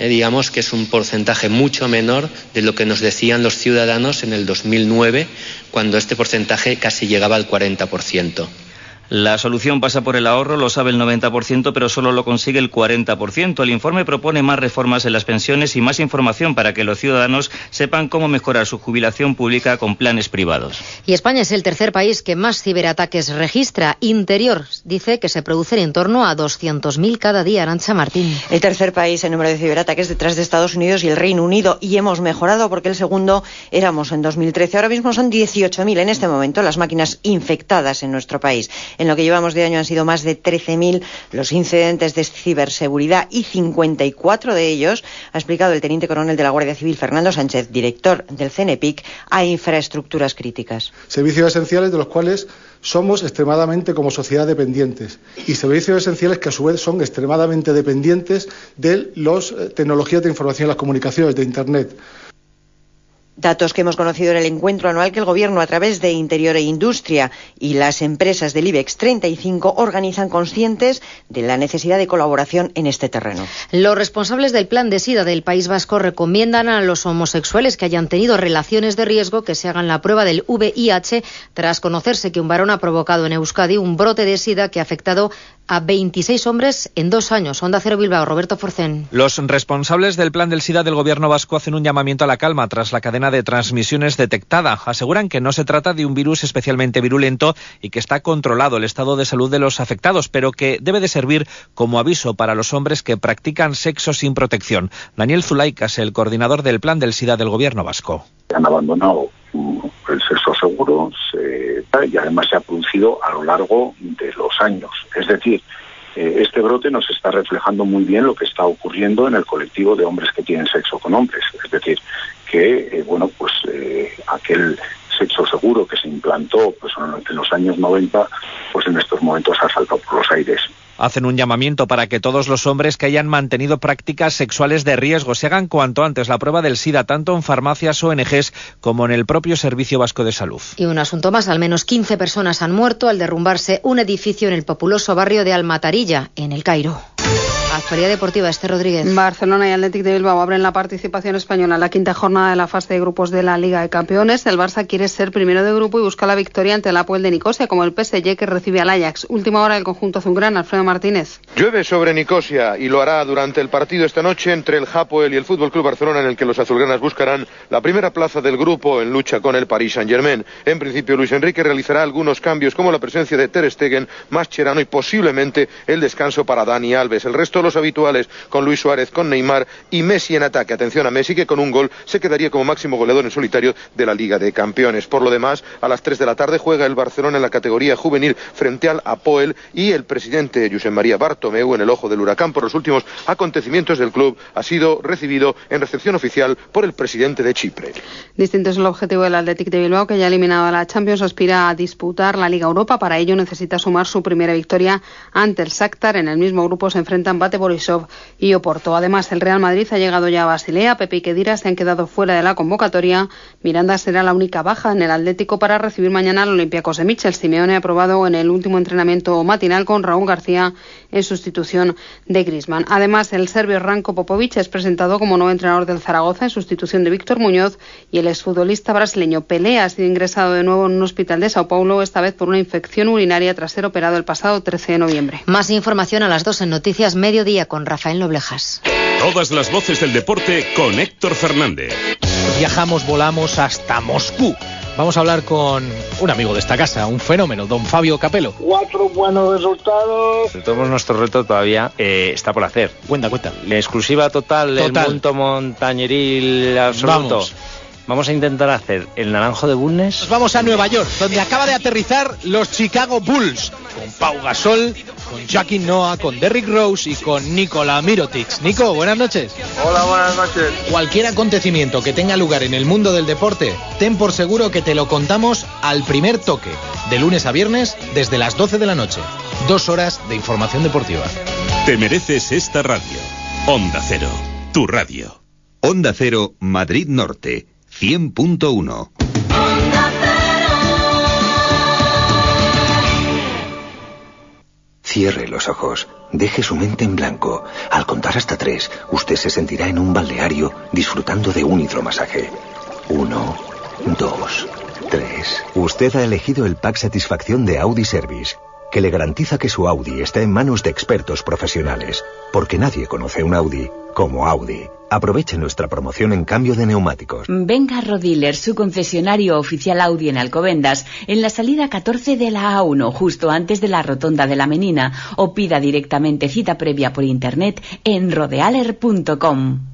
eh, digamos que es un porcentaje mucho menor de lo que nos decían los ciudadanos en el 2009, cuando este porcentaje casi llegaba al 40%. La solución pasa por el ahorro, lo sabe el 90%, pero solo lo consigue el 40%. El informe propone más reformas en las pensiones y más información para que los ciudadanos sepan cómo mejorar su jubilación pública con planes privados. Y España es el tercer país que más ciberataques registra. Interior dice que se producen en torno a 200.000 cada día. Arancha Martín. El tercer país en número de ciberataques detrás de Estados Unidos y el Reino Unido. Y hemos mejorado porque el segundo éramos en 2013. Ahora mismo son 18.000 en este momento las máquinas infectadas en nuestro país. En lo que llevamos de año han sido más de 13.000 los incidentes de ciberseguridad y 54 de ellos, ha explicado el teniente coronel de la Guardia Civil, Fernando Sánchez, director del CNEPIC, a infraestructuras críticas. Servicios esenciales de los cuales somos extremadamente como sociedad dependientes y servicios esenciales que a su vez son extremadamente dependientes de las tecnologías de información y las comunicaciones, de Internet. Datos que hemos conocido en el encuentro anual que el Gobierno, a través de Interior e Industria y las empresas del IBEX 35, organizan conscientes de la necesidad de colaboración en este terreno. Los responsables del plan de SIDA del País Vasco recomiendan a los homosexuales que hayan tenido relaciones de riesgo que se hagan la prueba del VIH tras conocerse que un varón ha provocado en Euskadi un brote de SIDA que ha afectado a 26 hombres en dos años. Onda Cero Bilbao, Roberto Forcén. Los responsables del plan del SIDA del Gobierno vasco hacen un llamamiento a la calma tras la cadena de transmisiones detectada. Aseguran que no se trata de un virus especialmente virulento y que está controlado el estado de salud de los afectados, pero que debe de servir como aviso para los hombres que practican sexo sin protección. Daniel Zulaicas, el coordinador del plan del SIDA del gobierno vasco. Han abandonado el sexo seguro y además se ha producido a lo largo de los años. Es decir, eh, este brote nos está reflejando muy bien lo que está ocurriendo en el colectivo de hombres que tienen sexo con hombres. Es decir, que, eh, bueno, pues eh, aquel sexo seguro que se implantó pues, en los años 90, pues en estos momentos ha saltado por los aires hacen un llamamiento para que todos los hombres que hayan mantenido prácticas sexuales de riesgo se hagan cuanto antes la prueba del SIDA, tanto en farmacias, ONGs, como en el propio Servicio Vasco de Salud. Y un asunto más, al menos 15 personas han muerto al derrumbarse un edificio en el populoso barrio de Almatarilla, en el Cairo. Actualidad deportiva, este Rodríguez. Barcelona y Athletic de Bilbao abren la participación española en la quinta jornada de la fase de grupos de la Liga de Campeones. El Barça quiere ser primero de grupo y busca la victoria ante el Apoel de Nicosia, como el PSG que recibe al Ajax. Última hora del conjunto azulgrana, Alfredo Martínez. Llueve sobre Nicosia y lo hará durante el partido esta noche entre el Hapoel y el Fútbol Club Barcelona, en el que los azulgranas buscarán la primera plaza del grupo en lucha con el Paris Saint-Germain. En principio, Luis Enrique realizará algunos cambios, como la presencia de Ter Stegen, Mascherano y posiblemente el descanso para Dani Alves. El resto, los habituales con Luis Suárez, con Neymar y Messi en ataque. Atención a Messi que con un gol se quedaría como máximo goleador en solitario de la Liga de Campeones. Por lo demás, a las 3 de la tarde juega el Barcelona en la categoría juvenil frente al Apoel y el presidente José María Bartomeu en el ojo del huracán por los últimos acontecimientos del club ha sido recibido en recepción oficial por el presidente de Chipre. Distinto es el objetivo del Athletic de Bilbao que ya ha eliminado a la Champions aspira a disputar la Liga Europa. Para ello necesita sumar su primera victoria ante el Shakhtar. En el mismo grupo se enfrentan Bate Borisov y Oporto. Además, el Real Madrid ha llegado ya a Basilea. Pepe y Kedira se han quedado fuera de la convocatoria. Miranda será la única baja en el Atlético para recibir mañana al Olympiacos de Michel. Simeone ha aprobado en el último entrenamiento matinal con Raúl García en sustitución de Grisman. Además, el serbio Ranko Popovic es presentado como nuevo entrenador del Zaragoza en sustitución de Víctor Muñoz y el exfutbolista brasileño Pelé ha sido ingresado de nuevo en un hospital de Sao Paulo, esta vez por una infección urinaria tras ser operado el pasado 13 de noviembre. Más información a las 2 en Noticias Mediodía con Rafael Noblejas. Todas las voces del deporte con Héctor Fernández. Viajamos, volamos hasta Moscú. Vamos a hablar con un amigo de esta casa, un fenómeno, don Fabio Capelo. Cuatro buenos resultados. Todos nuestro reto todavía eh, está por hacer. Cuenta, cuenta. La exclusiva total, del punto montañeril absoluto. Vamos. Vamos a intentar hacer el naranjo de Bulnes. Nos vamos a Nueva York, donde acaba de aterrizar los Chicago Bulls, con Pau Gasol, con Jackie Noah, con Derrick Rose y con Nikola Mirotic. Nico, buenas noches. Hola, buenas noches. Cualquier acontecimiento que tenga lugar en el mundo del deporte, ten por seguro que te lo contamos al primer toque, de lunes a viernes, desde las 12 de la noche. Dos horas de información deportiva. Te mereces esta radio. Onda Cero, tu radio. Onda Cero, Madrid Norte, 100.1. Cierre los ojos, deje su mente en blanco. Al contar hasta tres, usted se sentirá en un balneario disfrutando de un hidromasaje. Uno, dos, tres. Usted ha elegido el pack satisfacción de Audi Service, que le garantiza que su Audi está en manos de expertos profesionales, porque nadie conoce un Audi como Audi. Aproveche nuestra promoción en cambio de neumáticos. Venga a Rodiler, su concesionario oficial Audi en Alcobendas, en la salida 14 de la A1, justo antes de la rotonda de la Menina, o pida directamente cita previa por internet en rodealer.com.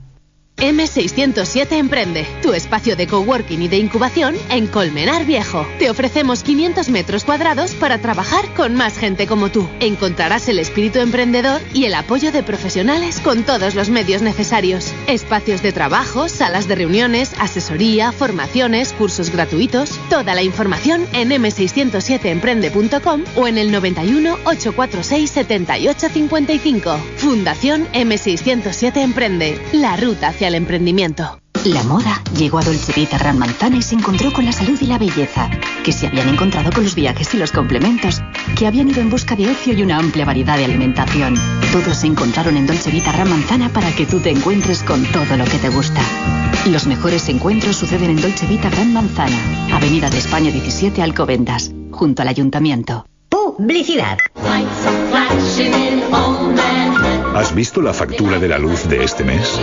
M607 Emprende, tu espacio de coworking y de incubación en Colmenar Viejo. Te ofrecemos 500 metros cuadrados para trabajar con más gente como tú. Encontrarás el espíritu emprendedor y el apoyo de profesionales con todos los medios necesarios. Espacios de trabajo, salas de reuniones, asesoría, formaciones, cursos gratuitos. Toda la información en m607emprende.com o en el 91 846 7855. Fundación M607 Emprende, la ruta hacia el emprendimiento. La moda llegó a Dolce Vita Gran Manzana y se encontró con la salud y la belleza, que se habían encontrado con los viajes y los complementos, que habían ido en busca de ocio y una amplia variedad de alimentación. Todos se encontraron en Dolce Vita Gran Manzana para que tú te encuentres con todo lo que te gusta. Los mejores encuentros suceden en Dolce Vita Gran Manzana, Avenida de España 17 Alcobendas, junto al Ayuntamiento. Publicidad. ¿Has visto la factura de la luz de este mes?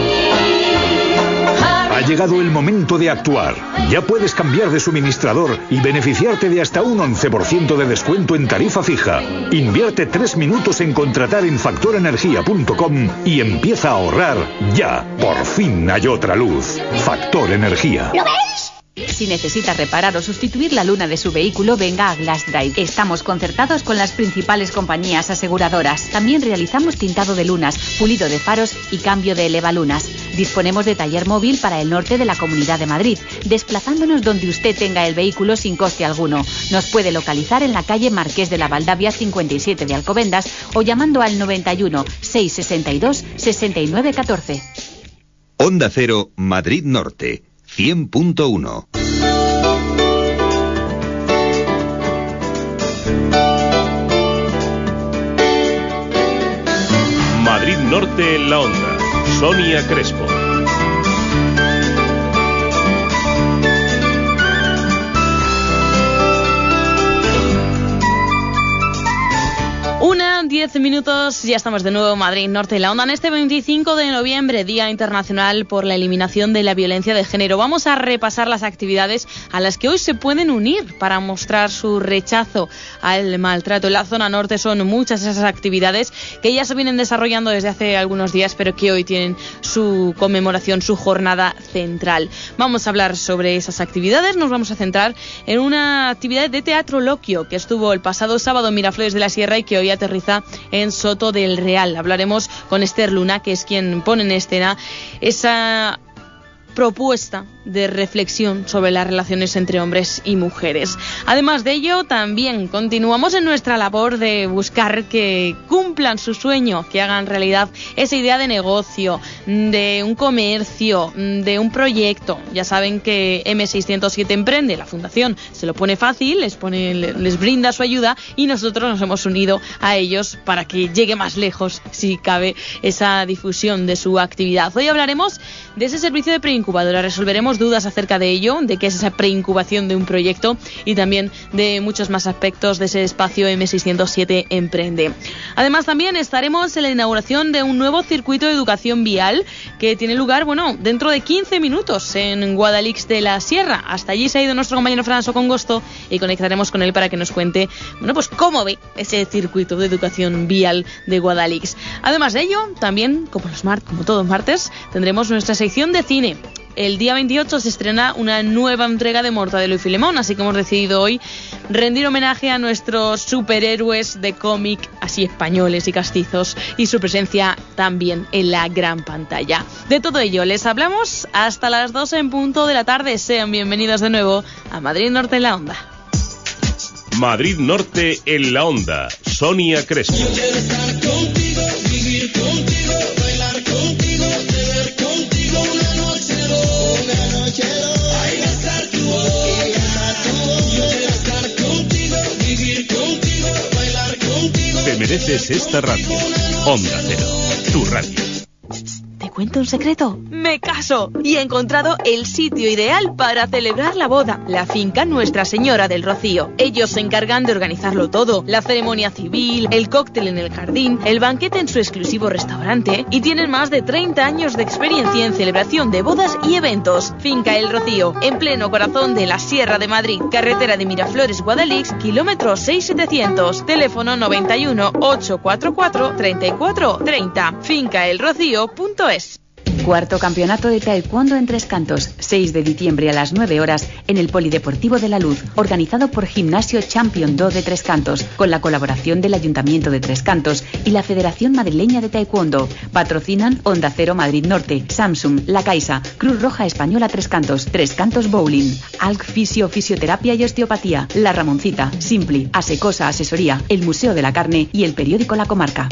Ha llegado el momento de actuar. Ya puedes cambiar de suministrador y beneficiarte de hasta un 11% de descuento en tarifa fija. Invierte tres minutos en contratar en factorenergía.com y empieza a ahorrar ya. Por fin hay otra luz. Factor Energía. ¿Lo ves? Si necesita reparar o sustituir la luna de su vehículo, venga a Glass Drive. Estamos concertados con las principales compañías aseguradoras. También realizamos tintado de lunas, pulido de faros y cambio de elevalunas. Disponemos de taller móvil para el norte de la Comunidad de Madrid, desplazándonos donde usted tenga el vehículo sin coste alguno. Nos puede localizar en la calle Marqués de la Valdavia 57 de Alcobendas o llamando al 91 662 6914. Onda Cero, Madrid Norte. 100.1. Madrid Norte en la onda. Sonia Crespo. Una, diez minutos, ya estamos de nuevo en Madrid, Norte y la Onda, en este 25 de noviembre, Día Internacional por la Eliminación de la Violencia de Género. Vamos a repasar las actividades a las que hoy se pueden unir para mostrar su rechazo al maltrato. En la zona norte son muchas esas actividades que ya se vienen desarrollando desde hace algunos días, pero que hoy tienen su conmemoración, su jornada central. Vamos a hablar sobre esas actividades, nos vamos a centrar en una actividad de teatro loquio que estuvo el pasado sábado en Miraflores de la Sierra y que hoy aterriza en Soto del Real. Hablaremos con Esther Luna, que es quien pone en escena esa propuesta de reflexión sobre las relaciones entre hombres y mujeres. Además de ello, también continuamos en nuestra labor de buscar que cumplan su sueño, que hagan realidad esa idea de negocio, de un comercio, de un proyecto. Ya saben que M607 Emprende, la fundación, se lo pone fácil, les, pone, les brinda su ayuda y nosotros nos hemos unido a ellos para que llegue más lejos, si cabe, esa difusión de su actividad. Hoy hablaremos de ese servicio de preincubadora, resolveremos dudas acerca de ello, de qué es esa preincubación de un proyecto y también de muchos más aspectos de ese espacio M607 Emprende. Además también estaremos en la inauguración de un nuevo circuito de educación vial que tiene lugar, bueno, dentro de 15 minutos en Guadalix de la Sierra. Hasta allí se ha ido nuestro compañero Francisco Congosto y conectaremos con él para que nos cuente, bueno, pues cómo ve ese circuito de educación vial de Guadalix. Además de ello, también, como los mar como todos martes, tendremos nuestra sección de cine el día 28 se estrena una nueva entrega de Mortadelo y Filemón, así que hemos decidido hoy rendir homenaje a nuestros superhéroes de cómic, así españoles y castizos, y su presencia también en la gran pantalla. De todo ello les hablamos hasta las 12 en punto de la tarde. Sean bienvenidos de nuevo a Madrid Norte en la Onda. Madrid Norte en la Onda. Sonia Crespo. Mereces esta radio. Onda Cero, tu radio. ¿Te cuento un secreto? Me caso y he encontrado el sitio ideal para celebrar la boda, la finca Nuestra Señora del Rocío. Ellos se encargan de organizarlo todo, la ceremonia civil, el cóctel en el jardín, el banquete en su exclusivo restaurante y tienen más de 30 años de experiencia en celebración de bodas y eventos. Finca El Rocío, en pleno corazón de la Sierra de Madrid, carretera de Miraflores Guadalix, kilómetro 6700, teléfono 91 844 34 30, fincaelrocío.es. Cuarto campeonato de taekwondo en Tres Cantos, 6 de diciembre a las 9 horas en el Polideportivo de la Luz, organizado por Gimnasio Champion Do de Tres Cantos, con la colaboración del Ayuntamiento de Tres Cantos y la Federación Madrileña de Taekwondo. Patrocinan Onda Cero Madrid Norte, Samsung, La Caixa, Cruz Roja Española Tres Cantos, Tres Cantos Bowling, Alc Fisio Fisioterapia y Osteopatía, La Ramoncita, Simpli, Asecosa Asesoría, el Museo de la Carne y el periódico La Comarca.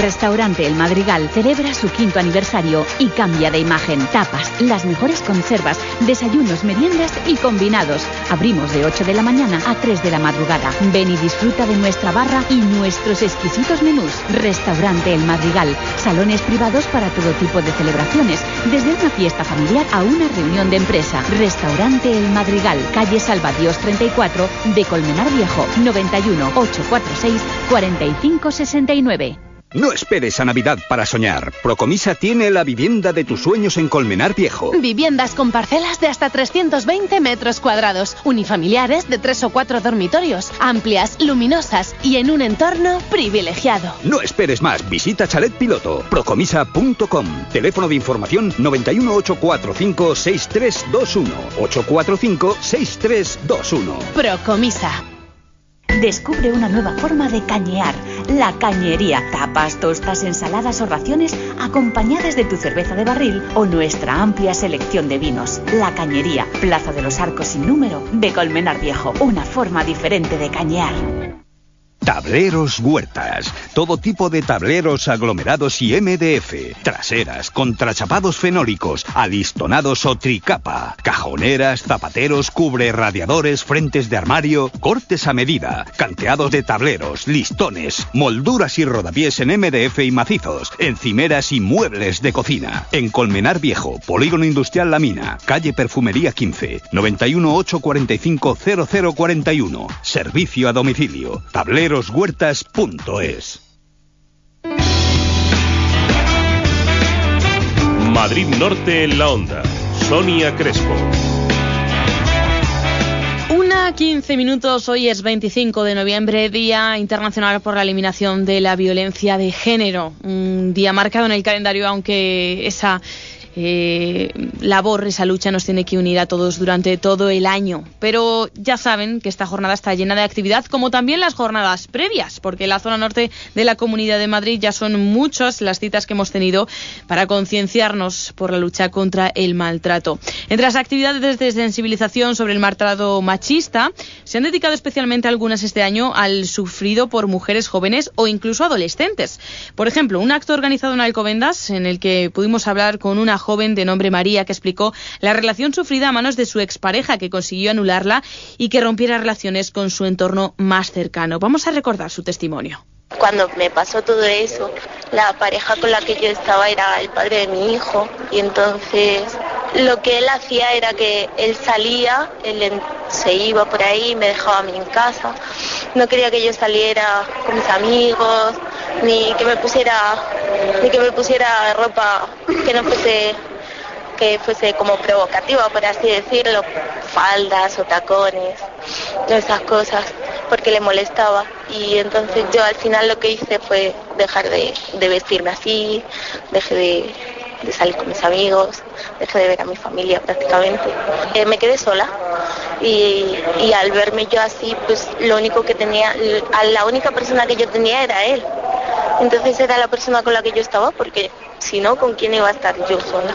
Restaurante El Madrigal celebra su quinto aniversario y cambia de imagen. Tapas, las mejores conservas, desayunos, meriendas y combinados. Abrimos de 8 de la mañana a 3 de la madrugada. Ven y disfruta de nuestra barra y nuestros exquisitos menús. Restaurante El Madrigal. Salones privados para todo tipo de celebraciones, desde una fiesta familiar a una reunión de empresa. Restaurante El Madrigal, calle Salvadios 34 de Colmenar Viejo, 91 846 4569. No esperes a Navidad para soñar. Procomisa tiene la vivienda de tus sueños en Colmenar Viejo. Viviendas con parcelas de hasta 320 metros cuadrados, unifamiliares de tres o cuatro dormitorios, amplias, luminosas y en un entorno privilegiado. No esperes más. Visita Chalet Piloto. Procomisa.com. Teléfono de información 91 845 6321. 845 6321. Procomisa. Descubre una nueva forma de cañear, la cañería. Tapas, tostas, ensaladas o raciones acompañadas de tu cerveza de barril o nuestra amplia selección de vinos. La cañería, Plaza de los Arcos sin número, de Colmenar Viejo. Una forma diferente de cañear. Tableros Huertas. Todo tipo de tableros aglomerados y MDF. Traseras, contrachapados fenólicos, alistonados o tricapa. Cajoneras, zapateros, cubre radiadores, frentes de armario, cortes a medida. Canteados de tableros, listones, molduras y rodapiés en MDF y macizos. Encimeras y muebles de cocina. En Colmenar Viejo, Polígono Industrial La Mina. Calle Perfumería 15. 91 845 0041. Servicio a domicilio. Tablero Madrid Norte en la onda. Sonia Crespo. Una 15 minutos, hoy es 25 de noviembre, Día Internacional por la Eliminación de la Violencia de Género. Un día marcado en el calendario, aunque esa eh, labor, esa lucha nos tiene que unir a todos durante todo el año. Pero ya saben que esta jornada está llena de actividad, como también las jornadas previas, porque en la zona norte de la Comunidad de Madrid ya son muchas las citas que hemos tenido para concienciarnos por la lucha contra el maltrato. Entre las actividades de sensibilización sobre el maltrato machista, se han dedicado especialmente algunas este año al sufrido por mujeres jóvenes o incluso adolescentes. Por ejemplo, un acto organizado en Alcobendas en el que pudimos hablar con una joven de nombre María que explicó la relación sufrida a manos de su expareja que consiguió anularla y que rompiera relaciones con su entorno más cercano. Vamos a recordar su testimonio. Cuando me pasó todo eso, la pareja con la que yo estaba era el padre de mi hijo y entonces lo que él hacía era que él salía, él se iba por ahí, me dejaba a mí en casa. No quería que yo saliera con mis amigos, ni que me pusiera, ni que me pusiera ropa que no fuese que fuese como provocativa, por así decirlo, faldas o tacones, esas cosas, porque le molestaba. Y entonces yo al final lo que hice fue dejar de, vestirme así, dejé de, salir con mis amigos, dejé de ver a mi familia prácticamente. Eh, me quedé sola y, y, al verme yo así, pues lo único que tenía, la única persona que yo tenía era él. Entonces era la persona con la que yo estaba porque si no, ¿con quién iba a estar yo sola?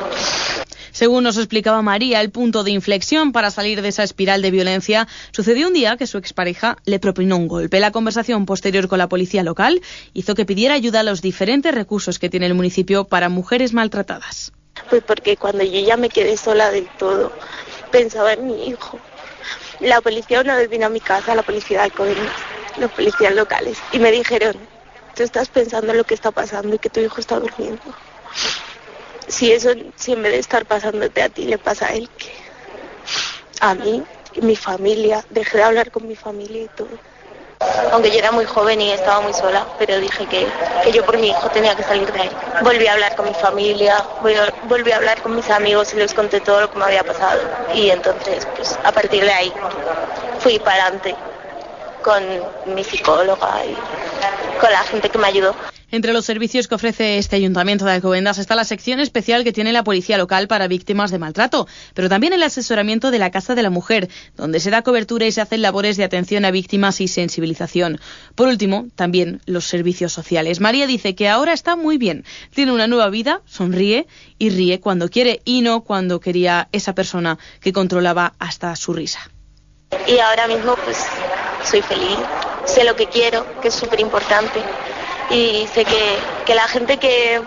Según nos explicaba María, el punto de inflexión para salir de esa espiral de violencia sucedió un día que su expareja le propinó un golpe. La conversación posterior con la policía local hizo que pidiera ayuda a los diferentes recursos que tiene el municipio para mujeres maltratadas. Pues porque cuando yo ya me quedé sola del todo, pensaba en mi hijo. La policía una vez vino a mi casa, la policía de Alcobendas, los policías locales, y me dijeron, tú estás pensando en lo que está pasando y que tu hijo está durmiendo si eso, si en vez de estar pasándote a ti, le pasa a él, que a mí, mi familia, dejé de hablar con mi familia y todo. Aunque yo era muy joven y estaba muy sola, pero dije que, que yo por mi hijo tenía que salir de ahí. Volví a hablar con mi familia, volví a hablar con mis amigos y les conté todo lo que me había pasado. Y entonces, pues a partir de ahí, fui para adelante con mi psicóloga y con la gente que me ayudó. Entre los servicios que ofrece este ayuntamiento de Alcobendas está la sección especial que tiene la policía local para víctimas de maltrato, pero también el asesoramiento de la Casa de la Mujer, donde se da cobertura y se hacen labores de atención a víctimas y sensibilización. Por último, también los servicios sociales. María dice que ahora está muy bien, tiene una nueva vida, sonríe y ríe cuando quiere y no cuando quería esa persona que controlaba hasta su risa. Y ahora mismo pues soy feliz, sé lo que quiero, que es súper importante y sé que, la gente que,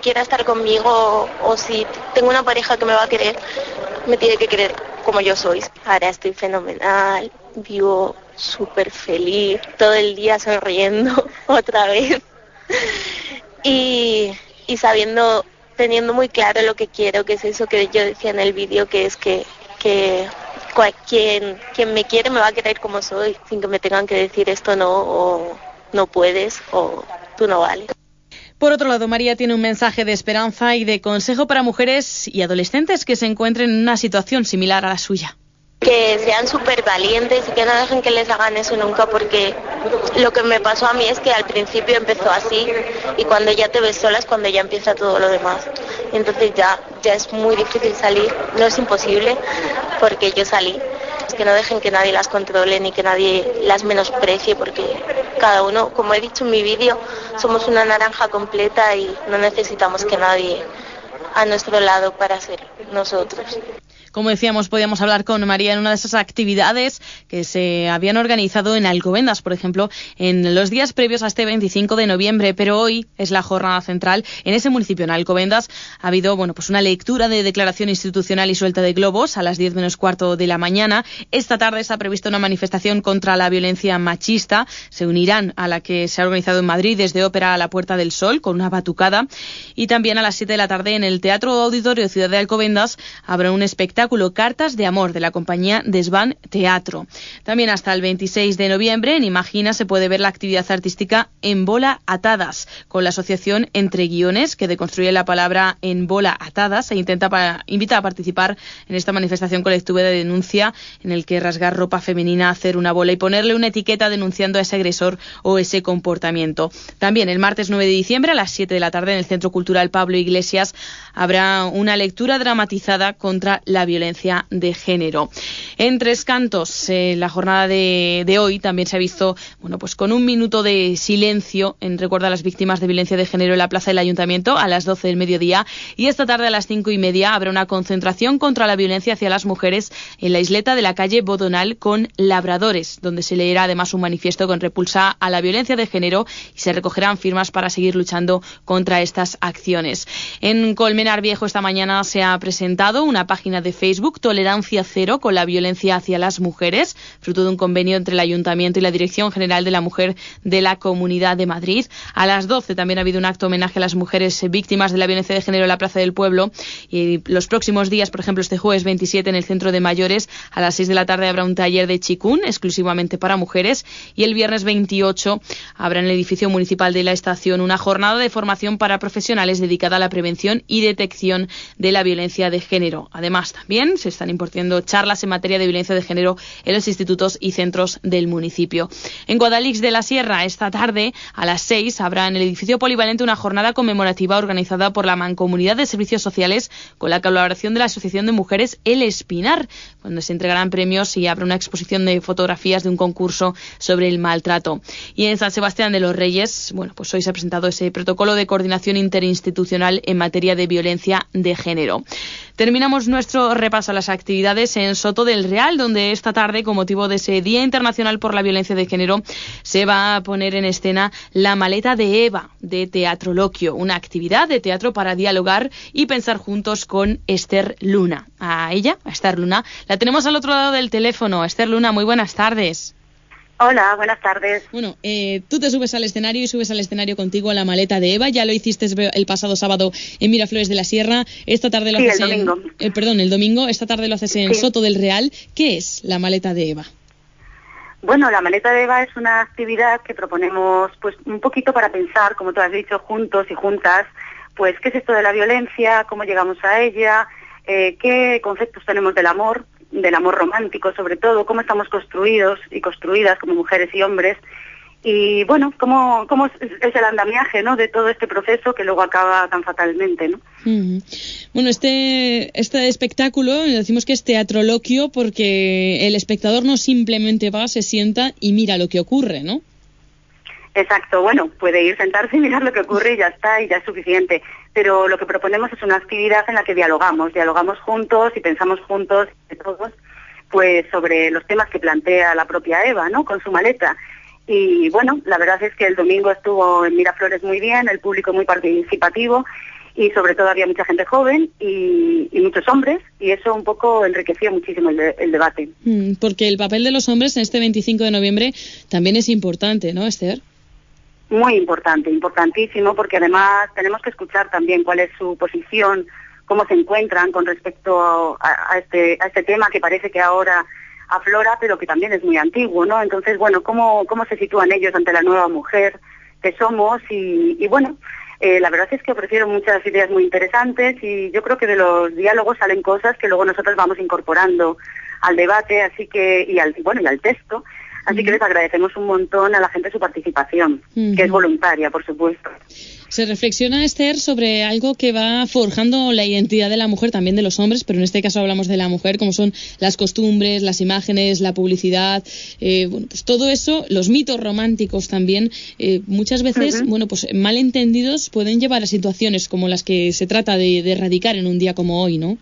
quiera estar conmigo o si tengo una pareja que me va a querer, me tiene que querer como yo soy. Ahora estoy fenomenal, vivo súper feliz, todo el día sonriendo otra vez y, sabiendo, teniendo muy claro lo que quiero, que es eso que yo decía en el vídeo, que es que, que quien, quien me quiere me va a querer como soy, sin que me tengan que decir esto no o no puedes o tú no vales. Por otro lado, María tiene un mensaje de esperanza y de consejo para mujeres y adolescentes que se encuentren en una situación similar a la suya que sean súper valientes y que no dejen que les hagan eso nunca porque lo que me pasó a mí es que al principio empezó así y cuando ya te ves sola es cuando ya empieza todo lo demás. Entonces ya, ya es muy difícil salir, no es imposible porque yo salí. Es que no dejen que nadie las controle ni que nadie las menosprecie porque cada uno, como he dicho en mi vídeo, somos una naranja completa y no necesitamos que nadie a nuestro lado para ser nosotros. Como decíamos, podíamos hablar con María en una de esas actividades que se habían organizado en Alcobendas, por ejemplo, en los días previos a este 25 de noviembre, pero hoy es la jornada central. En ese municipio, en Alcobendas, ha habido bueno, pues una lectura de declaración institucional y suelta de globos a las 10 menos cuarto de la mañana. Esta tarde se ha previsto una manifestación contra la violencia machista. Se unirán a la que se ha organizado en Madrid desde Ópera a la Puerta del Sol con una batucada. Y también a las 7 de la tarde en el Teatro Auditorio Ciudad de Alcobendas habrá un espectáculo Cartas de Amor de la compañía Desvan Teatro. También hasta el 26 de noviembre en Imagina se puede ver la actividad artística En Bola Atadas con la asociación Entre Guiones que deconstruye la palabra En Bola Atadas e intenta para, invita a participar en esta manifestación colectiva de denuncia en el que rasgar ropa femenina, hacer una bola y ponerle una etiqueta denunciando a ese agresor o ese comportamiento. También el martes 9 de diciembre a las 7 de la tarde en el Centro Cultural Pablo Iglesias habrá una lectura dramatizada contra la violencia de género. En Tres Cantos, eh, la jornada de, hoy también se ha visto, bueno, pues con un minuto de silencio en recuerdo a las víctimas de violencia de género en la plaza del Ayuntamiento a las 12 del mediodía y esta tarde a las cinco y media habrá una concentración contra la violencia hacia las mujeres en la isleta de la calle Bodonal con labradores, donde se leerá además un manifiesto con repulsa a la violencia de género y se recogerán firmas para seguir luchando contra estas acciones. En Colmenar Viejo esta mañana se ha presentado una página de Facebook, Tolerancia Cero con la violencia hacia las mujeres, fruto de un convenio entre el Ayuntamiento y la Dirección General de la Mujer de la Comunidad de Madrid. A las 12 también ha habido un acto homenaje a las mujeres víctimas de la violencia de género en la Plaza del Pueblo. Y los próximos días, por ejemplo, este jueves 27 en el Centro de Mayores, a las 6 de la tarde habrá un taller de chikun exclusivamente para mujeres. Y el viernes 28 habrá en el edificio municipal de la estación una jornada de formación para profesionales dedicada a la prevención y detección de la violencia de género. Además, también se están impartiendo charlas en materia de violencia de género en los institutos y centros del municipio. En Guadalix de la Sierra, esta tarde, a las seis, habrá en el edificio polivalente una jornada conmemorativa organizada por la Mancomunidad de Servicios Sociales con la colaboración de la Asociación de Mujeres El Espinar, donde se entregarán premios y habrá una exposición de fotografías de un concurso sobre el maltrato. Y en San Sebastián de los Reyes, bueno, pues hoy se ha presentado ese protocolo de coordinación interinstitucional en materia de violencia de género. Terminamos nuestro repaso a las actividades en Soto del Real, donde esta tarde, con motivo de ese Día Internacional por la Violencia de Género, se va a poner en escena La maleta de Eva de Teatro Loquio, una actividad de teatro para dialogar y pensar juntos con Esther Luna. A ella, a Esther Luna, la tenemos al otro lado del teléfono. Esther Luna, muy buenas tardes. Hola, buenas tardes. Bueno, eh, tú te subes al escenario y subes al escenario contigo a la maleta de Eva. Ya lo hiciste el pasado sábado en Miraflores de la Sierra. Esta tarde lo haces el domingo. En, eh, perdón, el domingo. Esta tarde lo haces en Soto del Real. ¿Qué es la maleta de Eva? Bueno, la maleta de Eva es una actividad que proponemos, pues, un poquito para pensar, como tú has dicho, juntos y juntas, pues, qué es esto de la violencia, cómo llegamos a ella, eh, qué conceptos tenemos del amor, del amor romántico sobre todo, cómo estamos construidos y construidas como mujeres y hombres y bueno, cómo, cómo es el andamiaje ¿no? de todo este proceso que luego acaba tan fatalmente. ¿no? Bueno, este, este espectáculo decimos que es teatroloquio porque el espectador no simplemente va, se sienta y mira lo que ocurre, ¿no? Exacto, bueno, puede ir sentarse y mirar lo que ocurre y ya está, y ya es suficiente. Pero lo que proponemos es una actividad en la que dialogamos, dialogamos juntos y pensamos juntos, todos, pues sobre los temas que plantea la propia Eva, ¿no? Con su maleta. Y bueno, la verdad es que el domingo estuvo en Miraflores muy bien, el público muy participativo y sobre todo había mucha gente joven y, muchos hombres y eso un poco enriqueció muchísimo el, debate. Mm, porque el papel de los hombres en este 25 de noviembre también es importante, ¿no, Esther? Muy importante, importantísimo, porque además tenemos que escuchar también cuál es su posición, cómo se encuentran con respecto a, este, a este tema que parece que ahora aflora, pero que también es muy antiguo, ¿no? Entonces, bueno, cómo, cómo se sitúan ellos ante la nueva mujer que somos y, bueno, Eh, la verdad es que ofrecieron muchas ideas muy interesantes y yo creo que de los diálogos salen cosas que luego nosotros vamos incorporando al debate, así que y al bueno y al texto. Así que les agradecemos un montón a la gente su participación, que es voluntaria, por supuesto. Se reflexiona, Esther, sobre algo que va forjando la identidad de la mujer, también de los hombres, pero en este caso hablamos de la mujer, como son las costumbres, las imágenes, la publicidad, eh, bueno, pues todo eso, los mitos románticos también, eh, muchas veces, bueno, pues malentendidos pueden llevar a situaciones como las que se trata de, de erradicar en un día como hoy, ¿no?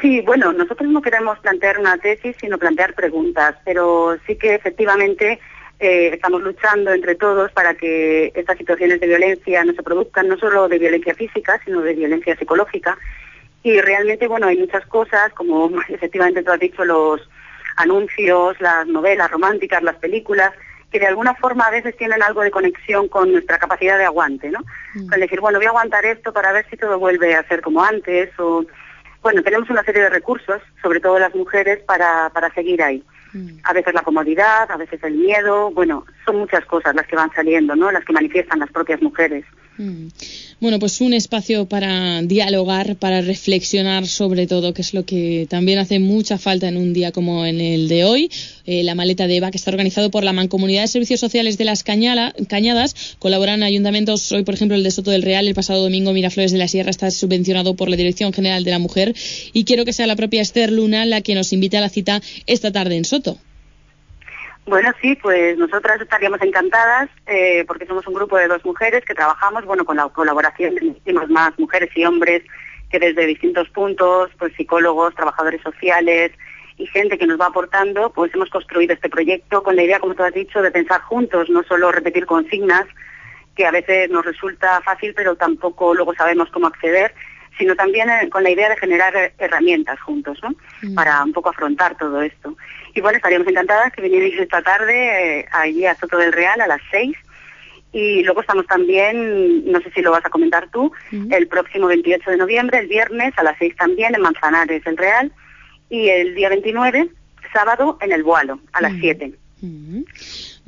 Sí, bueno, nosotros no queremos plantear una tesis, sino plantear preguntas, pero sí que efectivamente eh, estamos luchando entre todos para que estas situaciones de violencia no se produzcan, no solo de violencia física, sino de violencia psicológica. Y realmente, bueno, hay muchas cosas, como efectivamente tú has dicho, los anuncios, las novelas románticas, las películas, que de alguna forma a veces tienen algo de conexión con nuestra capacidad de aguante, ¿no? Mm. Con decir, bueno, voy a aguantar esto para ver si todo vuelve a ser como antes, o, bueno, tenemos una serie de recursos, sobre todo las mujeres, para, para seguir ahí. Mm. A veces la comodidad, a veces el miedo, bueno, son muchas cosas las que van saliendo, ¿no? Las que manifiestan las propias mujeres. Mm. Bueno, pues un espacio para dialogar, para reflexionar sobre todo, que es lo que también hace mucha falta en un día como en el de hoy. Eh, la maleta de EVA, que está organizado por la Mancomunidad de Servicios Sociales de las Cañadas. Colaboran ayuntamientos, hoy por ejemplo el de Soto del Real, el pasado domingo Miraflores de la Sierra está subvencionado por la Dirección General de la Mujer. Y quiero que sea la propia Esther Luna la que nos invite a la cita esta tarde en Soto. Bueno, sí, pues nosotras estaríamos encantadas eh, porque somos un grupo de dos mujeres que trabajamos, bueno, con la colaboración de muchísimas más mujeres y hombres que desde distintos puntos, pues psicólogos, trabajadores sociales y gente que nos va aportando, pues hemos construido este proyecto con la idea, como tú has dicho, de pensar juntos, no solo repetir consignas, que a veces nos resulta fácil, pero tampoco luego sabemos cómo acceder, sino también eh, con la idea de generar herramientas juntos, ¿no? Mm. Para un poco afrontar todo esto. Y bueno, estaríamos encantadas que vinierais esta tarde eh, allí a Soto del Real a las seis. Y luego estamos también, no sé si lo vas a comentar tú, el próximo 28 de noviembre, el viernes a las seis también en Manzanares del Real. Y el día 29, sábado, en el Boalo, a las siete.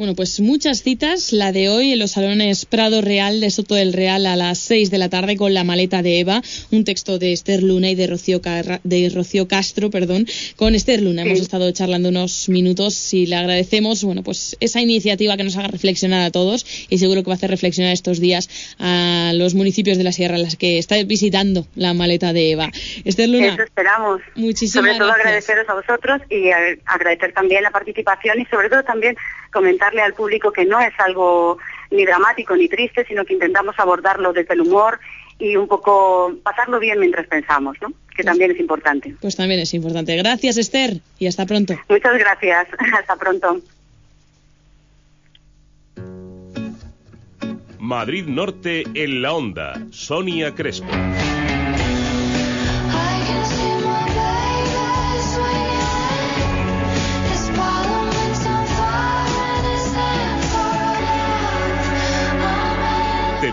Bueno, pues muchas citas. La de hoy en los salones Prado Real de Soto del Real a las 6 de la tarde con la maleta de Eva, un texto de Esther Luna y de Rocío, de Rocío Castro, perdón. Con Esther Luna hemos estado charlando unos minutos y le agradecemos, bueno, pues esa iniciativa que nos haga reflexionar a todos y seguro que va a hacer reflexionar estos días a los municipios de la Sierra en las que está visitando la maleta de Eva. Esther Luna. Eso esperamos. Muchísimas Sobre todo agradeceros a vosotros y agradecer también la participación y sobre todo también comentarle al público que no es algo ni dramático ni triste, sino que intentamos abordarlo desde el humor y un poco pasarlo bien mientras pensamos, ¿no? Que también es importante. Pues también es importante. Gracias, Esther, y hasta pronto. Muchas gracias. Hasta pronto. Madrid Norte en la onda. Sonia Crespo.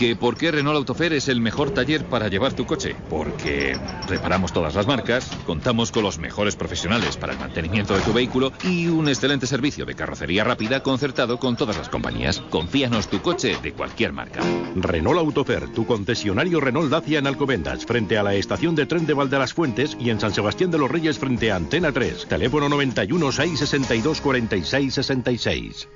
¿Que ¿Por qué Renault Autofer es el mejor taller para llevar tu coche? Porque reparamos todas las marcas, contamos con los mejores profesionales para el mantenimiento de tu vehículo y un excelente servicio de carrocería rápida concertado con todas las compañías. Confíanos tu coche de cualquier marca. Renault Autofer, tu concesionario Renault Dacia en Alcobendas, frente a la estación de tren de Valderas Fuentes y en San Sebastián de los Reyes frente a Antena 3. Teléfono 91 662 46 66.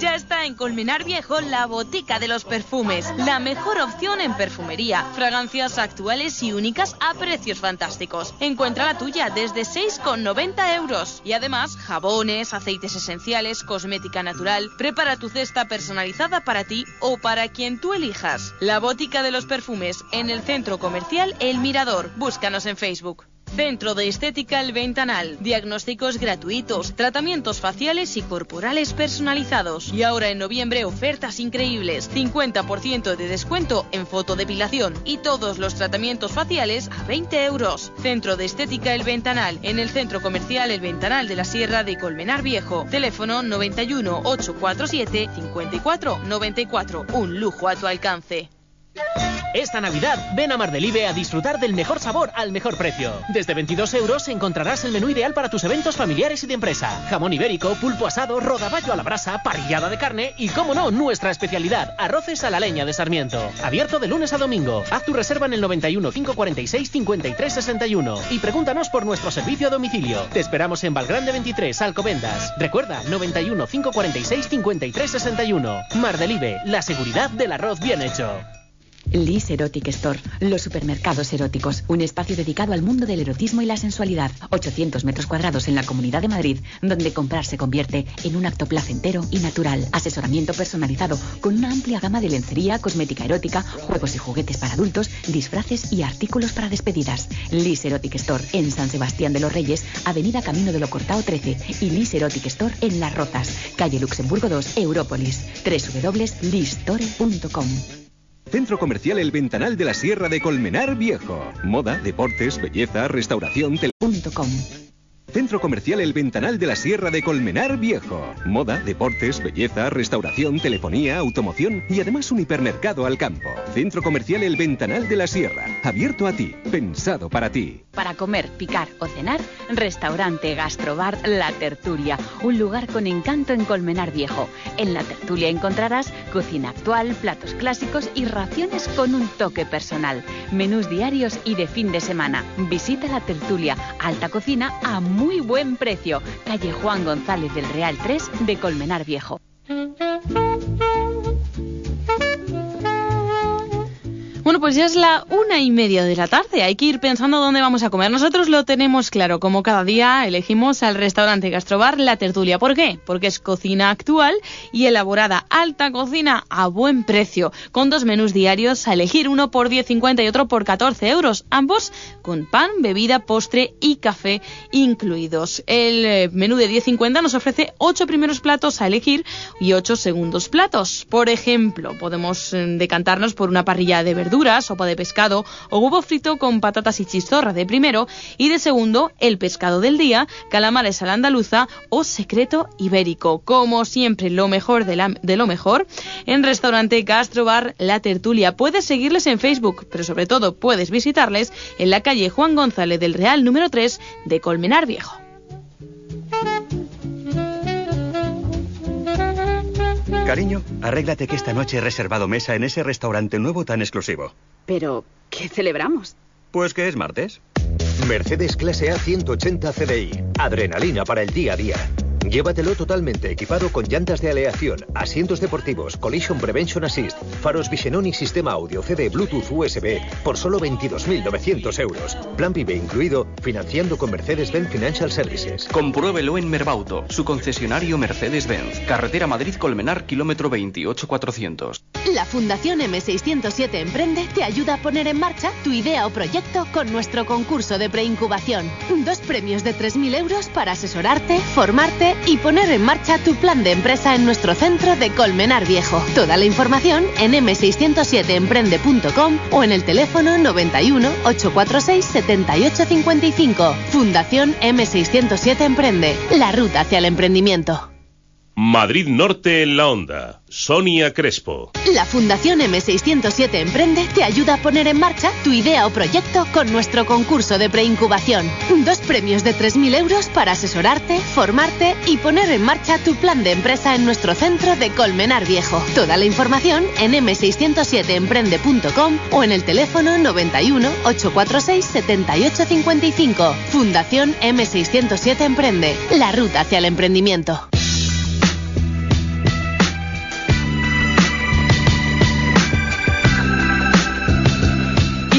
Ya está en Colmenar Viejo la Botica de los Perfumes, la mejor opción en perfumería. Fragancias actuales y únicas a precios fantásticos. Encuentra la tuya desde 6,90 euros. Y además, jabones, aceites esenciales, cosmética natural. Prepara tu cesta personalizada para ti o para quien tú elijas. La Botica de los Perfumes en el centro comercial El Mirador. Búscanos en Facebook. Centro de Estética El Ventanal. Diagnósticos gratuitos, tratamientos faciales y corporales personalizados. Y ahora en noviembre ofertas increíbles. 50% de descuento en fotodepilación y todos los tratamientos faciales a 20 euros. Centro de Estética El Ventanal. En el Centro Comercial El Ventanal de la Sierra de Colmenar Viejo. Teléfono 91 847 54 94. Un lujo a tu alcance. Esta Navidad ven a Mardelive a disfrutar del mejor sabor al mejor precio. Desde 22 euros encontrarás el menú ideal para tus eventos familiares y de empresa. Jamón ibérico, pulpo asado, rodaballo a la brasa, parrillada de carne y, como no, nuestra especialidad, arroces a la leña de Sarmiento. Abierto de lunes a domingo. Haz tu reserva en el 91 546 53 61 y pregúntanos por nuestro servicio a domicilio. Te esperamos en Valgrande 23, Alcobendas. Recuerda, 91 546 53 61. Mardelive, la seguridad del arroz bien hecho. Liz Erotic Store, los supermercados eróticos, un espacio dedicado al mundo del erotismo y la sensualidad. 800 metros cuadrados en la Comunidad de Madrid, donde comprar se convierte en un acto placentero y natural. Asesoramiento personalizado con una amplia gama de lencería, cosmética erótica, juegos y juguetes para adultos, disfraces y artículos para despedidas. Liz Erotic Store en San Sebastián de los Reyes, Avenida Camino de lo Cortao 13 y Liz Erotic Store en Las Rozas, calle Luxemburgo 2, Európolis. www.listore.com. Centro Comercial El Ventanal de la Sierra de Colmenar Viejo. Moda, deportes, belleza, restauración, tele.com. Centro Comercial El Ventanal de la Sierra de Colmenar Viejo. Moda, deportes, belleza, restauración, telefonía, automoción y además un hipermercado al campo. Centro Comercial El Ventanal de la Sierra. Abierto a ti, pensado para ti. Para comer, picar o cenar, restaurante Gastrobar La Tertulia, un lugar con encanto en Colmenar Viejo. En La Tertulia encontrarás cocina actual, platos clásicos y raciones con un toque personal. Menús diarios y de fin de semana. Visita La Tertulia, alta cocina a muy buen precio. Calle Juan González del Real 3 de Colmenar Viejo. Bueno, pues ya es la una y media de la tarde. Hay que ir pensando dónde vamos a comer. Nosotros lo tenemos claro. Como cada día elegimos al restaurante Gastrobar La Tertulia. ¿Por qué? Porque es cocina actual y elaborada alta cocina a buen precio. Con dos menús diarios a elegir, uno por 10,50 y otro por 14 euros. Ambos con pan, bebida, postre y café incluidos. El eh, menú de 10,50 nos ofrece ocho primeros platos a elegir y ocho segundos platos. Por ejemplo, podemos eh, decantarnos por una parrilla de verduras sopa de pescado o huevo frito con patatas y chistorra de primero y de segundo el pescado del día, calamares a la andaluza o secreto ibérico. Como siempre, lo mejor de lo mejor en restaurante Gastrobar La Tertulia. Puedes seguirles en Facebook, pero sobre todo puedes visitarles en la calle Juan González del Real número 3 de Colmenar Viejo. Cariño, arréglate que esta noche he reservado mesa en ese restaurante nuevo tan exclusivo. Pero, ¿qué celebramos? Pues que es martes. Mercedes Clase A 180 CDI. Adrenalina para el día a día. Llévatelo totalmente equipado con llantas de aleación, asientos deportivos, Collision Prevention Assist, faros Vision y sistema audio CD Bluetooth USB por solo 22.900 euros. Plan Vive incluido, financiando con Mercedes-Benz Financial Services. Compruébelo en Merbauto, su concesionario Mercedes-Benz. Carretera Madrid-Colmenar, kilómetro 28400. La Fundación M607 Emprende te ayuda a poner en marcha tu idea o proyecto con nuestro concurso de preincubación. Dos premios de 3.000 euros para asesorarte, formarte y poner en marcha tu plan de empresa en nuestro centro de Colmenar Viejo. Toda la información en m607emprende.com o en el teléfono 91 846 7855. Fundación M607 Emprende, la ruta hacia el emprendimiento. Madrid Norte en la onda. Sonia Crespo. La Fundación M607 Emprende te ayuda a poner en marcha tu idea o proyecto con nuestro concurso de preincubación. Dos premios de 3.000 euros para asesorarte, formarte y poner en marcha tu plan de empresa en nuestro centro de Colmenar Viejo. Toda la información en m607emprende.com o en el teléfono 91 846 7855. Fundación M607 Emprende, la ruta hacia el emprendimiento.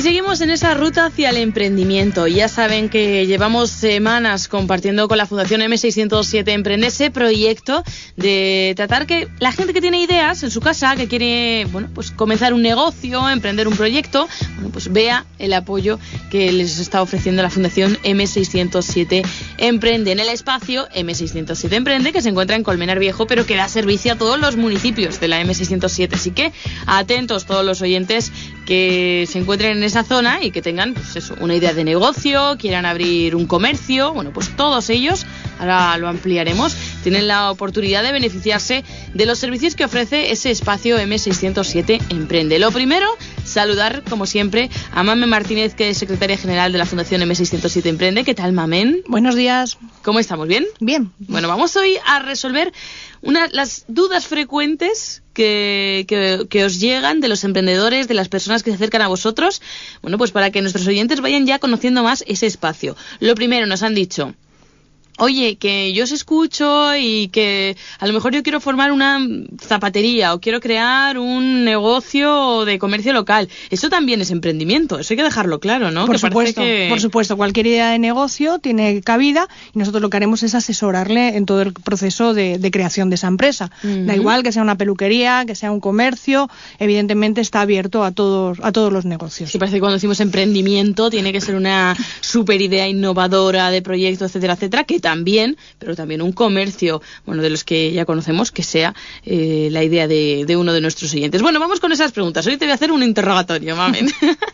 Seguimos en esa ruta hacia el emprendimiento. Ya saben que llevamos semanas compartiendo con la Fundación M607 Emprende ese proyecto de tratar que la gente que tiene ideas en su casa, que quiere bueno, pues comenzar un negocio, emprender un proyecto, bueno, pues vea el apoyo que les está ofreciendo la Fundación M607 Emprende en el espacio M607 Emprende, que se encuentra en Colmenar Viejo, pero que da servicio a todos los municipios de la M607. Así que atentos todos los oyentes que se encuentren en esa zona y que tengan pues eso, una idea de negocio, quieran abrir un comercio, bueno, pues todos ellos, ahora lo ampliaremos, tienen la oportunidad de beneficiarse de los servicios que ofrece ese espacio M607 Emprende. Lo primero, saludar, como siempre, a Mamen Martínez, que es secretaria general de la Fundación M607 Emprende. ¿Qué tal, Mamen? Buenos días. ¿Cómo estamos? ¿Bien? Bien. Bueno, vamos hoy a resolver una, las dudas frecuentes que, que, que, os llegan de los emprendedores, de las personas que se acercan a vosotros, bueno, pues para que nuestros oyentes vayan ya conociendo más ese espacio. Lo primero, nos han dicho, oye, que yo os escucho y que a lo mejor yo quiero formar una zapatería o quiero crear un negocio de comercio local. Eso también es emprendimiento, eso hay que dejarlo claro, ¿no? Por supuesto, por supuesto, cualquier idea de negocio tiene cabida y nosotros lo que haremos es asesorarle en todo el proceso de, de creación de esa empresa. Uh -huh. Da igual que sea una peluquería, que sea un comercio, evidentemente está abierto a todos, a todos los negocios. Sí, parece que cuando decimos emprendimiento tiene que ser una super idea innovadora de proyecto, etcétera, etcétera, que también, pero también un comercio, bueno, de los que ya conocemos, que sea eh, la idea de, de, uno de nuestros oyentes. Bueno, vamos con esas preguntas. Hoy te voy a hacer un interrogatorio, mamen.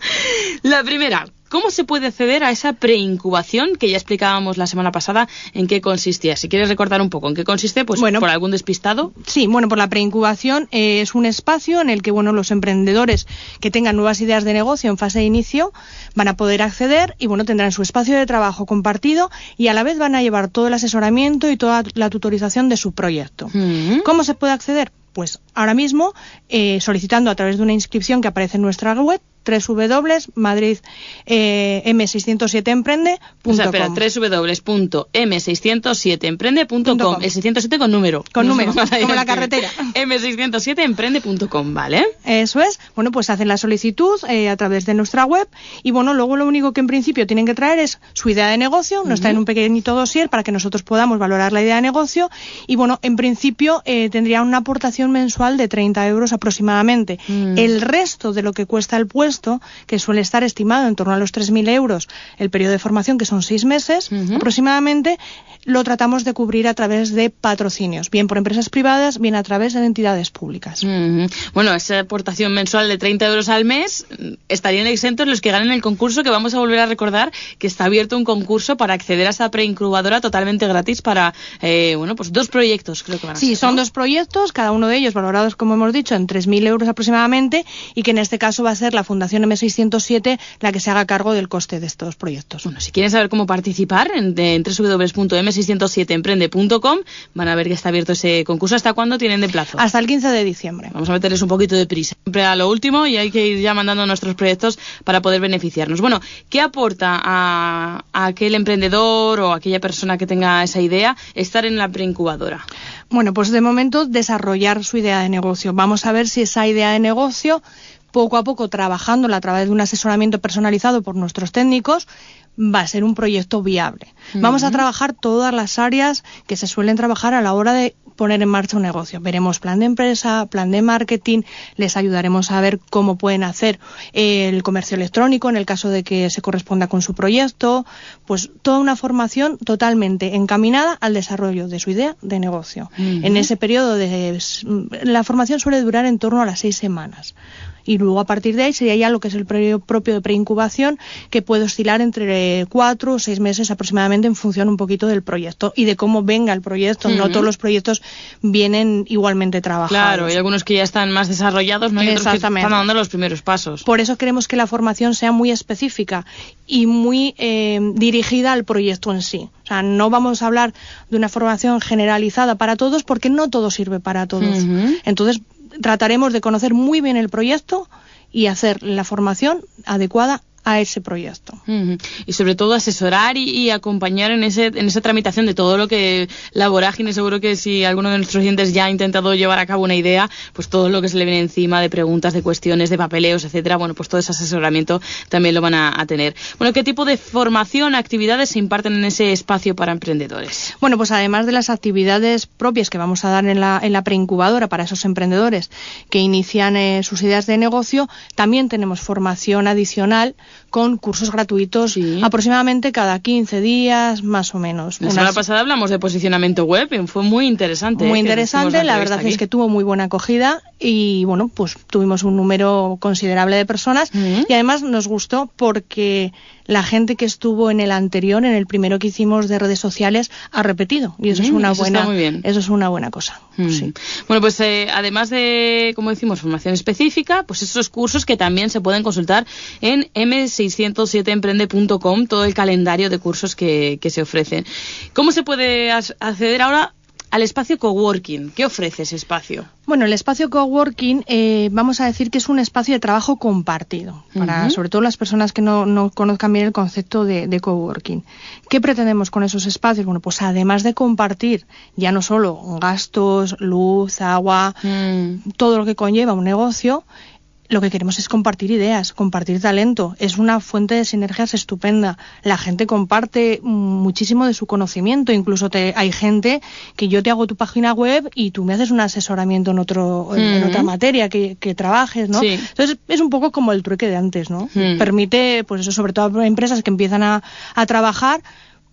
la primera, ¿Cómo se puede acceder a esa preincubación que ya explicábamos la semana pasada en qué consistía? Si quieres recordar un poco en qué consiste, pues bueno, por algún despistado. Sí, bueno, por la preincubación eh, es un espacio en el que bueno, los emprendedores que tengan nuevas ideas de negocio en fase de inicio van a poder acceder y bueno, tendrán su espacio de trabajo compartido y a la vez van a llevar todo el asesoramiento y toda la tutorización de su proyecto. -huh. ¿Cómo se puede acceder? Pues ahora mismo eh, solicitando a través de una inscripción que aparece en nuestra web www.madrid-m607emprende.com. O sea, espera, www.m607emprende.com. El 607 con número. Con número, como la carretera. m607emprende.com, ¿vale? Eso es. Bueno, pues hacen la solicitud eh, a través de nuestra web y bueno, luego lo único que en principio tienen que traer es su idea de negocio, nos uh -huh. traen un pequeñito dossier para que nosotros podamos valorar la idea de negocio y bueno, en principio eh, tendría una aportación mensual de 30 euros aproximadamente. Uh -huh. El resto de lo que cuesta el puesto, que suele estar estimado en torno a los 3.000 euros el periodo de formación, que son seis meses uh -huh. aproximadamente, lo tratamos de cubrir a través de patrocinios, bien por empresas privadas, bien a través de entidades públicas. Uh -huh. Bueno, esa aportación mensual de 30 euros al mes estarían exentos los que ganen el concurso, que vamos a volver a recordar que está abierto un concurso para acceder a esa preincubadora totalmente gratis para, eh, bueno, pues dos proyectos creo que van a Sí, ser, son ¿no? dos proyectos, cada uno de ellos valorados, como hemos dicho, en 3.000 euros aproximadamente y que en este caso va a ser la Fundación M607 la que se haga cargo del coste de estos proyectos. Bueno, si quieren saber cómo participar, en, en www.m607emprende.com van a ver que está abierto ese concurso. ¿Hasta cuándo tienen de plazo? Hasta el 15 de diciembre. Vamos a meterles un poquito de prisa. Siempre a lo último y hay que ir ya mandando nuestros proyectos para poder beneficiarnos. Bueno, ¿qué aporta a, a aquel emprendedor o aquella persona que tenga esa idea estar en la preincubadora? Bueno, pues de momento desarrollar su idea de negocio. Vamos a ver si esa idea de negocio poco a poco trabajándola a través de un asesoramiento personalizado por nuestros técnicos, va a ser un proyecto viable. Uh -huh. Vamos a trabajar todas las áreas que se suelen trabajar a la hora de poner en marcha un negocio. Veremos plan de empresa, plan de marketing, les ayudaremos a ver cómo pueden hacer el comercio electrónico en el caso de que se corresponda con su proyecto, pues toda una formación totalmente encaminada al desarrollo de su idea de negocio. Uh -huh. En ese periodo de la formación suele durar en torno a las seis semanas y luego a partir de ahí sería ya lo que es el periodo propio de preincubación que puede oscilar entre cuatro o seis meses aproximadamente en función un poquito del proyecto y de cómo venga el proyecto. Uh -huh. No todos los proyectos vienen igualmente trabajados. Claro, hay algunos que ya están más desarrollados, ¿no? otros que están dando los primeros pasos. Por eso queremos que la formación sea muy específica y muy eh, dirigida al proyecto en sí. O sea, no vamos a hablar de una formación generalizada para todos porque no todo sirve para todos. Uh -huh. Entonces, trataremos de conocer muy bien el proyecto y hacer la formación adecuada a ese proyecto. Uh -huh. Y sobre todo asesorar y, y, acompañar en, ese, en esa tramitación de todo lo que la vorágine, seguro que si alguno de nuestros clientes ya ha intentado llevar a cabo una idea, pues todo lo que se le viene encima de preguntas, de cuestiones, de papeleos, etcétera, bueno, pues todo ese asesoramiento también lo van a, a tener. Bueno, ¿qué tipo de formación, actividades se imparten en ese espacio para emprendedores? Bueno, pues además de las actividades propias que vamos a dar en la, en la preincubadora para esos emprendedores que inician eh, sus ideas de negocio, también tenemos formación adicional con cursos gratuitos sí. aproximadamente cada 15 días, más o menos. La semana pasada hablamos de posicionamiento web, y fue muy interesante. Muy interesante, la verdad aquí. es que tuvo muy buena acogida y bueno, pues tuvimos un número considerable de personas uh -huh. y además nos gustó porque la gente que estuvo en el anterior, en el primero que hicimos de redes sociales, ha repetido. Y eso es Mm, una eso está buena, muy bien. eso es una buena cosa. Mm. Sí. Bueno, pues eh, además de, como decimos, formación específica, pues esos cursos que también se pueden consultar en m607emprende.com, todo el calendario de cursos que, que se ofrecen. ¿Cómo se puede acceder ahora al espacio coworking? ¿Qué ofrece ese espacio? Bueno, el espacio coworking, eh, vamos a decir que es un espacio de trabajo compartido, para sobre todo las personas que no, no conozcan bien el concepto de, de coworking. ¿Qué pretendemos con esos espacios? Bueno, pues además de compartir ya no solo gastos, luz, agua, todo lo que conlleva un negocio, lo que queremos es compartir ideas, compartir talento. Es una fuente de sinergias estupenda. La gente comparte muchísimo de su conocimiento. Incluso te, hay gente que yo te hago tu página web y tú me haces un asesoramiento en, otro, en, en Mm. otra materia que, que trabajes, ¿no? Sí. Entonces es un poco como el trueque de antes, ¿no? Mm. Permite, pues eso, sobre todo a empresas que empiezan a, a trabajar,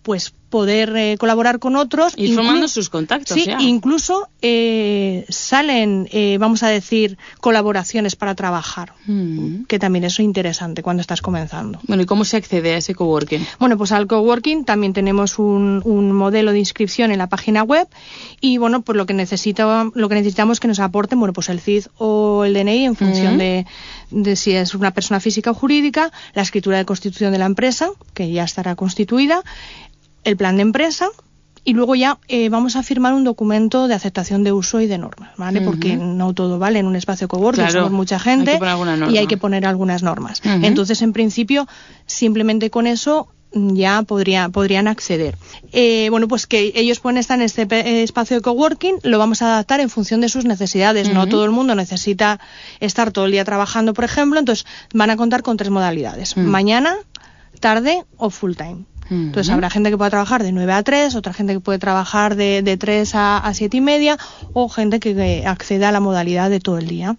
pues poder eh, colaborar con otros. Inclu- formando sus contactos Sí, ya. incluso eh, salen, eh, vamos a decir, colaboraciones para trabajar, Mm. que también eso es interesante cuando estás comenzando. Bueno, ¿y cómo se accede a ese coworking? Bueno, pues al coworking también tenemos un, un modelo de inscripción en la página web y bueno, pues lo que necesita, lo que necesitamos es que nos aporten, bueno, pues el CID o el DNI en función Ujú. de, de si es una persona física o jurídica, la escritura de constitución de la empresa, que ya estará constituida, el plan de empresa y luego ya eh, vamos a firmar un documento de aceptación de uso y de normas, ¿vale? Porque no todo vale en un espacio coworking, Claro, somos mucha hay gente que poner alguna norma. y hay que poner algunas normas. Entonces, en principio, simplemente con eso mm, ya podría, podrían acceder. Eh, bueno, pues que ellos pueden estar en este eh, espacio de coworking, lo vamos a adaptar en función de sus necesidades. No todo el mundo necesita estar todo el día trabajando, por ejemplo, entonces van a contar con tres modalidades. Mañana, tarde o full time. Entonces Ujú. habrá gente que pueda trabajar de 9 a 3, otra gente que puede trabajar de, de 3 a, a 7 y media o gente que, que acceda a la modalidad de todo el día.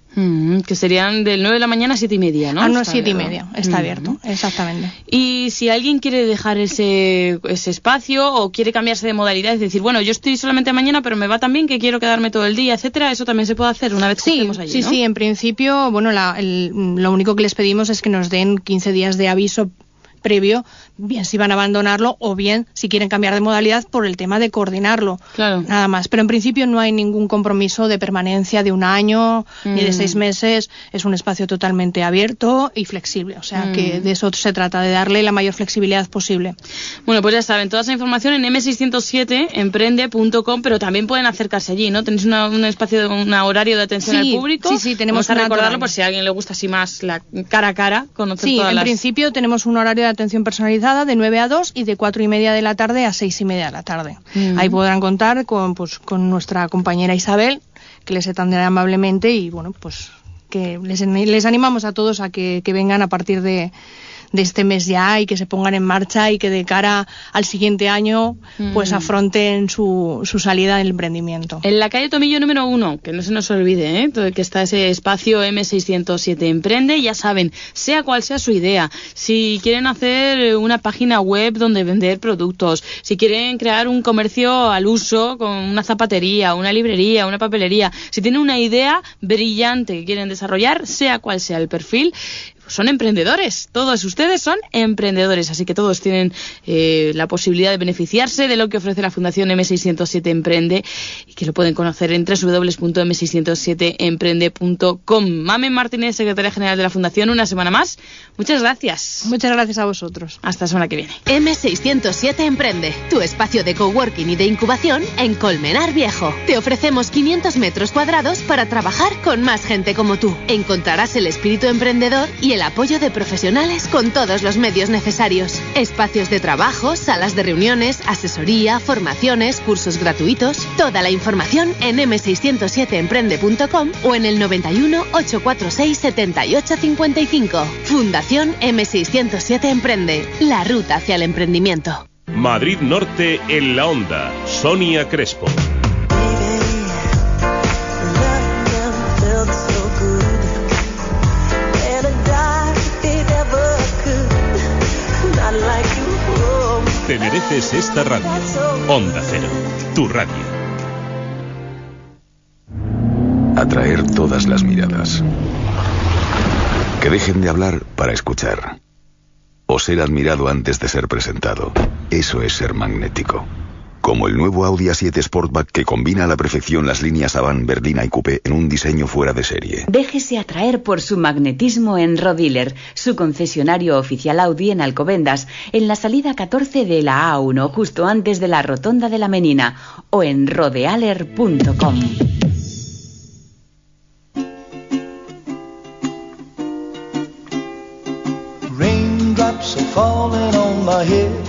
Que serían del 9 de la mañana a 7 y media, ¿no? No, Está 7 y media, está abierto, exactamente. Y si alguien quiere dejar ese, ese espacio o quiere cambiarse de modalidad, es decir, bueno, yo estoy solamente mañana, pero me va tan bien que quiero quedarme todo el día, etcétera, eso también se puede hacer una vez que Sí, estemos allí, sí, ¿no? sí, en principio, bueno, la- el- lo único que les pedimos es que nos den 15 días de aviso previo, bien si van a abandonarlo o bien si quieren cambiar de modalidad por el tema de coordinarlo. Claro. Nada más. Pero en principio no hay ningún compromiso de permanencia de un año ni de Mm. seis meses. Es un espacio totalmente abierto y flexible. O sea Mm. que de eso se trata, de darle la mayor flexibilidad posible. Bueno, pues ya saben, toda esa información en m607emprende.com, pero también pueden acercarse allí, ¿no? Tenéis una- un espacio, un horario de atención Sí, al público. sí, sí, tenemos Vamos a recordarlo por si a alguien le gusta así más la cara a cara, conocer Sí, todas en las... principio tenemos un horario de atención personalizada de 9 a 2 y de 4 y media de la tarde a 6 y media de la tarde. Mm. Ahí podrán contar con, pues, con nuestra compañera Isabel, que les atenderá amablemente y bueno, pues que les, les animamos a todos a que, que vengan a partir de, de este mes ya y que se pongan en marcha y que de cara al siguiente año pues Mm. afronten su, su salida del emprendimiento. En la calle Tomillo número uno, que no se nos olvide, ¿eh? Que está ese espacio M607 Emprende, ya saben, sea cual sea su idea, si quieren hacer una página web donde vender productos, si quieren crear un comercio al uso con una zapatería, una librería, una papelería, si tienen una idea brillante que quieren desarrollar, sea cual sea el perfil, son emprendedores, todos ustedes son emprendedores, así que todos tienen eh, la posibilidad de beneficiarse de lo que ofrece la Fundación M607 Emprende y que lo pueden conocer en www.m607emprende.com. Mamen Martínez, secretaria general de la Fundación, una semana más. Muchas gracias. Muchas gracias a vosotros. Hasta la semana que viene. M607 Emprende, tu espacio de coworking y de incubación en Colmenar Viejo. Te ofrecemos 500 metros cuadrados para trabajar con más gente como tú. Encontrarás el espíritu emprendedor y el apoyo de profesionales con todos los medios necesarios. Espacios de trabajo, salas de reuniones, asesoría, formaciones, cursos gratuitos. Toda la información en m607emprende.com o en el 91 846 7855. Fundación M607 Emprende, la ruta hacia el emprendimiento. Madrid Norte en la onda. Sonia Crespo. Mereces esta radio. Onda Cero, tu radio. Atraer todas las miradas. Que dejen de hablar para escuchar. O ser admirado antes de ser presentado. Eso es ser magnético. Como el nuevo Audi A7 Sportback que combina a la perfección las líneas Avant, Verdina y Coupé en un diseño fuera de serie. Déjese atraer por su magnetismo en Rodiler, su concesionario oficial Audi en Alcobendas, en la salida 14 de la A1, justo antes de la rotonda de la Menina, o en rodealer.com. Raindrops are falling on my head.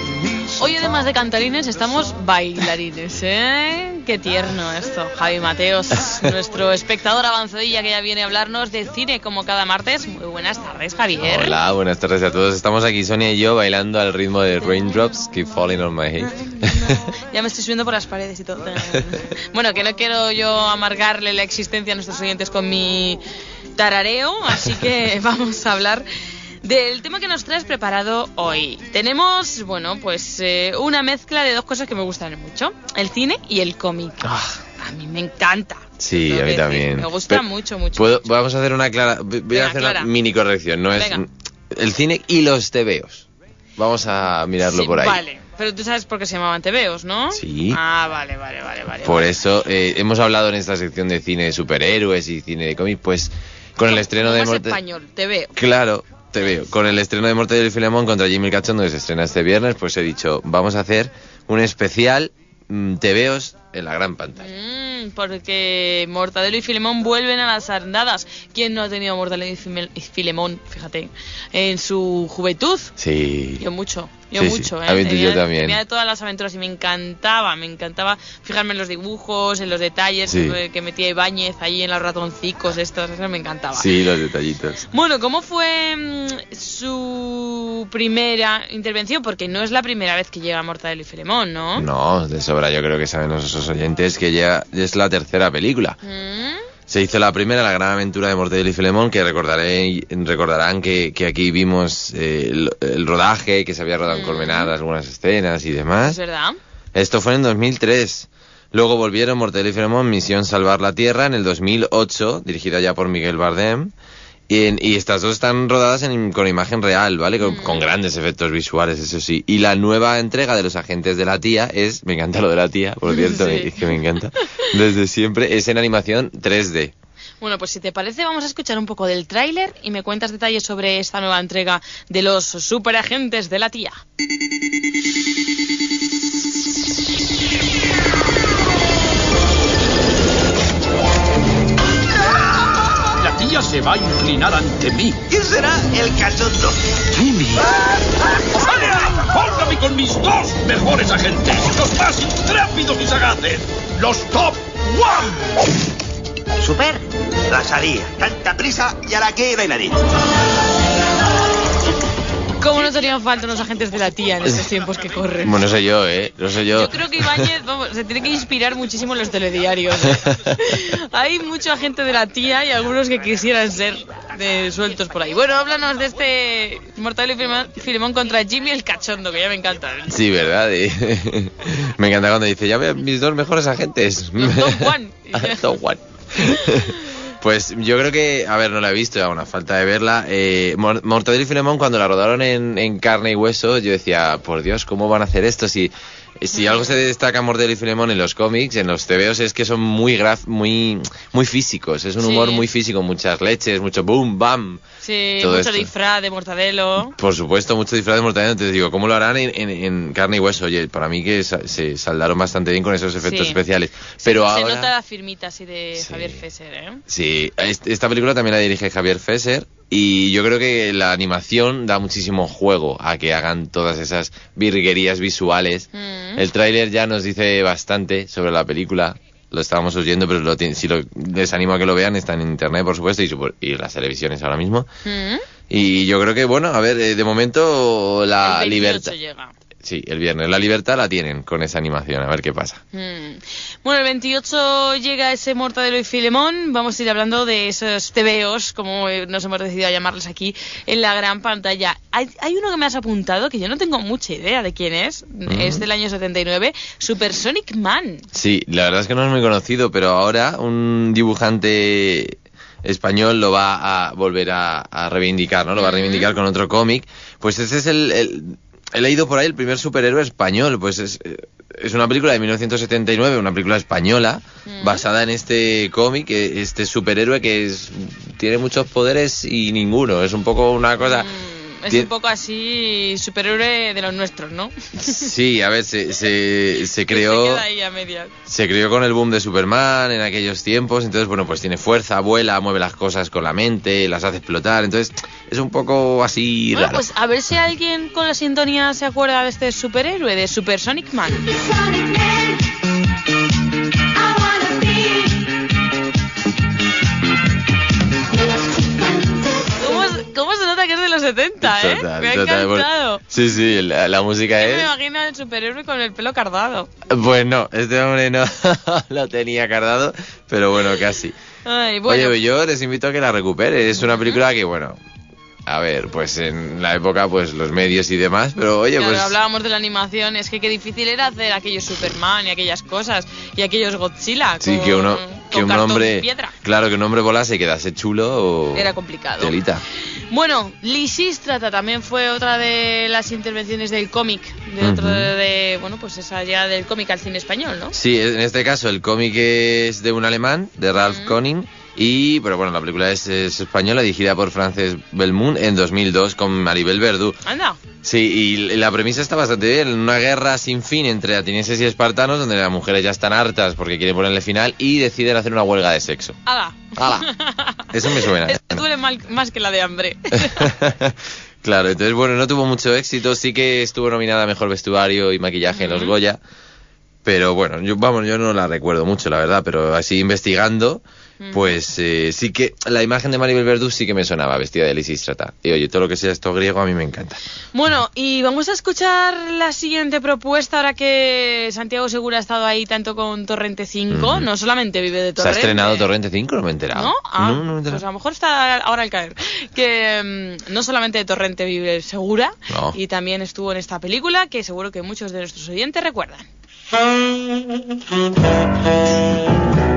Hoy además de cantarines estamos bailarines, ¿eh? Qué tierno esto. Javi Mateos, nuestro espectador avanzadilla que ya viene a hablarnos de cine como cada martes. Muy buenas tardes, Javier. Hola, buenas tardes a todos. Estamos aquí Sonia y yo bailando al ritmo de Raindrops Keep Falling on My Head. Ya me estoy subiendo por las paredes y todo. Bueno, que no quiero yo amargarle la existencia a nuestros oyentes con mi tarareo, así que vamos a hablar del tema que nos traes preparado hoy. Tenemos, bueno, pues eh, una mezcla de dos cosas que me gustan mucho, el cine y el cómic. A mí me encanta. Sí, a mí también. Me gusta Pero, mucho, mucho. ¿puedo- Vamos a hacer una clara. Voy a hacer clara. una mini corrección. No es el cine y los TVOs. Vamos a mirarlo Sí, por ahí. Vale, pero tú sabes por qué se llamaban TVOs, ¿no? Sí. Ah, vale, vale, vale, vale. Por vale. eso eh, hemos hablado en esta sección de cine de superhéroes y cine de cómics, pues con el estreno de ¿Cómo es Morte- español? TVO. Claro, te veo. Con el estreno de Mortadelo y Filemón contra Jimmy Cachondo que se estrena este viernes, pues he dicho, vamos a hacer un especial mm, TVOs en la gran pantalla. Mm, porque Mortadelo y Filemón vuelven a las andadas. ¿Quién no ha tenido Mortadelo y Filemón, fíjate, en su juventud? Sí. Yo mucho, yo Sí, sí. mucho, ¿eh? A mí yo Tenía- también. Todas las aventuras y me encantaba, me encantaba fijarme en los dibujos, en los detalles Sí. que- metía Ibáñez ahí en los ratoncicos estos, eso me encantaba. Sí, los detallitos. Bueno, ¿cómo fue mm, su primera intervención? Porque no es la primera vez que llega Mortadelo y Filemón, ¿no? No, de sobra yo creo que saben nuestros oyentes que ya es la tercera película. Mm, Se hizo la primera, La Gran Aventura de Mortadelo y Filemón, que recordaré, recordarán que, que aquí vimos eh, el, el rodaje, que se había rodado en Colmenar, algunas escenas y demás. ¿Es verdad? Esto fue en 2003. Luego volvieron Mortadelo y Filemón, Misión Salvar la Tierra, en el 2008, dirigida ya por Miguel Bardem. Y, en- y estas dos están rodadas en- con imagen real, ¿vale? Con, con grandes efectos visuales, eso sí. Y la nueva entrega de Los Agentes de la Tía es, me encanta lo de la tía, por cierto, Sí. es que me encanta, desde siempre, es en animación 3D. Bueno, pues si te parece, vamos a escuchar un poco del tráiler y me cuentas detalles sobre esta nueva entrega de los superagentes de la tía. La tía se va a inclinar ante mí. ¿Quién será el cachondo? Jimmy. ¡Sonia! ¡Póngame con mis dos mejores agentes! ¡Los más intrépidos y sagaces! ¡Los Top One! Super, la salía. Tanta prisa y a la que bailarín. ¿Cómo nos harían falta unos agentes de la tía en estos tiempos que corren? Bueno, no soy yo, ¿eh? No soy yo. Yo creo que Ibáñez vamos, se tiene que inspirar muchísimo en los telediarios. ¿eh? Hay mucho agente de la tía y algunos que quisieran ser de sueltos por ahí. Bueno, háblanos de este Mortadelo y Filemón- contra Jimmy el cachondo, que ya me encanta. Sí, ¿verdad? Me encanta cuando dice, ya veo mis dos mejores agentes. Top One. Top One. Pues yo creo que, a ver, no la he visto, a una falta de verla. Eh, Mor- Mortadelo y Filemón, cuando la rodaron en, en carne y hueso, yo decía, por Dios, ¿cómo van a hacer esto? Si, si algo se destaca Mortadelo y Filemón en los cómics, en los TVOs, es que son muy graf muy, muy físicos. Es un humor muy físico, muchas leches, mucho boom, bam. Sí, Todo mucho esto. disfraz de Mortadelo. Por supuesto, mucho disfraz de Mortadelo. Entonces digo, ¿cómo lo harán en, en- en carne y hueso? Oye, para mí que sa- se saldaron bastante bien con esos efectos Sí. especiales. Pero Se ahora... nota la firmita así de Javier Fesser, ¿eh? Sí, est- esta película también la dirige Javier Fesser y yo creo que la animación da muchísimo juego a que hagan todas esas virguerías visuales. Mm. El tráiler ya nos dice bastante sobre la película. Lo estábamos oyendo, pero lo si lo, les animo a que lo vean, está en internet, por supuesto, y, y las televisiones ahora mismo. Mm. Y yo creo que, bueno, a ver, eh, de momento la El 28 libertad. Sí, el viernes. La libertad la tienen con esa animación, a ver qué pasa. Mm. Bueno, el 28 llega ese Mortadelo y Filemón. Vamos a ir hablando de esos tebeos, como eh, nos hemos decidido a llamarles aquí, en la gran pantalla. Hay, hay uno que me has apuntado que yo no tengo mucha idea de quién es. Es del año 79, Supersonic Man. Sí, la verdad es que no es muy conocido, pero ahora un dibujante español lo va a volver a, a reivindicar, ¿no? Lo va a reivindicar con otro cómic. Pues ese es el, el- He leído por ahí el primer superhéroe español, pues es, eh, es una película de 1979, una película española, basada en este cómic, eh, este superhéroe que es, tiene muchos poderes y ninguno, es un poco una cosa... Es un poco así superhéroe de los nuestros, ¿no? Sí, a ver, se, se, se Se creó... queda ahí a medias. Se crió con el boom de Superman en aquellos tiempos, entonces, bueno, pues tiene fuerza, vuela, mueve las cosas con la mente, las hace explotar, entonces es un poco así Bueno, raro. pues a ver si alguien con la sintonía se acuerda de este superhéroe, de Supersonic Man. ¿Cómo, 70, eh? Total, Me ha total, bueno, encantado. Sí, sí, la, la música Me es... imagino al superhéroe con el pelo cardado. Pues no, este hombre no lo tenía cardado, pero bueno, casi. Ay, bueno. Oye, yo les invito a que la recupere. Es una película que, bueno, a ver, pues en la época, pues los medios y demás, pero oye, Claro, pues... hablábamos de la animación, es que qué difícil era hacer aquellos Superman y aquellas cosas, y aquellos Godzilla. Sí, con- que uno, que con un hombre, piedra. claro, que un hombre volase y quedase chulo o Era complicado. telita. Bueno, Lisístrata también fue otra de las intervenciones del cómic, de otro Ujú. de, de- bueno, pues esa ya del cómic al cine español, ¿no? Sí, en este caso el cómic es de un alemán, de Ralph Conning, y, pero bueno, la película es, es española, dirigida por Frances Belmont en 2002 con Maribel Verdú. Anda. Sí, y la premisa está bastante bien. Una guerra sin fin entre atenienses y espartanos, donde las mujeres ya están hartas porque quieren ponerle final y deciden hacer una huelga de sexo. hala. ¡Hala! Eso me suena. Esta duele mal- más que la de hambre. claro, entonces bueno, no tuvo mucho éxito. Sí que estuvo nominada a Mejor Vestuario y Maquillaje en los Goya. Pero bueno, yo, vamos, yo no la recuerdo mucho, la verdad, pero así investigando, pues eh, sí que la imagen de Maribel Verdú sí que me sonaba vestida de Lisístrata. Y oye, todo lo que sea esto griego a mí me encanta. Bueno, y vamos a escuchar la siguiente propuesta ahora que Santiago Segura ha estado ahí tanto con Torrente 5, Ujú. no solamente vive de ¿Se ha Torrente. estrenado Torrente 5? No me he enterado. ¿No? Ah, no, no me he enterado. pues a lo mejor está ahora al caer. Que mm, no solamente de Torrente vive Segura, No. y también estuvo en esta película que seguro que muchos de nuestros oyentes recuerdan.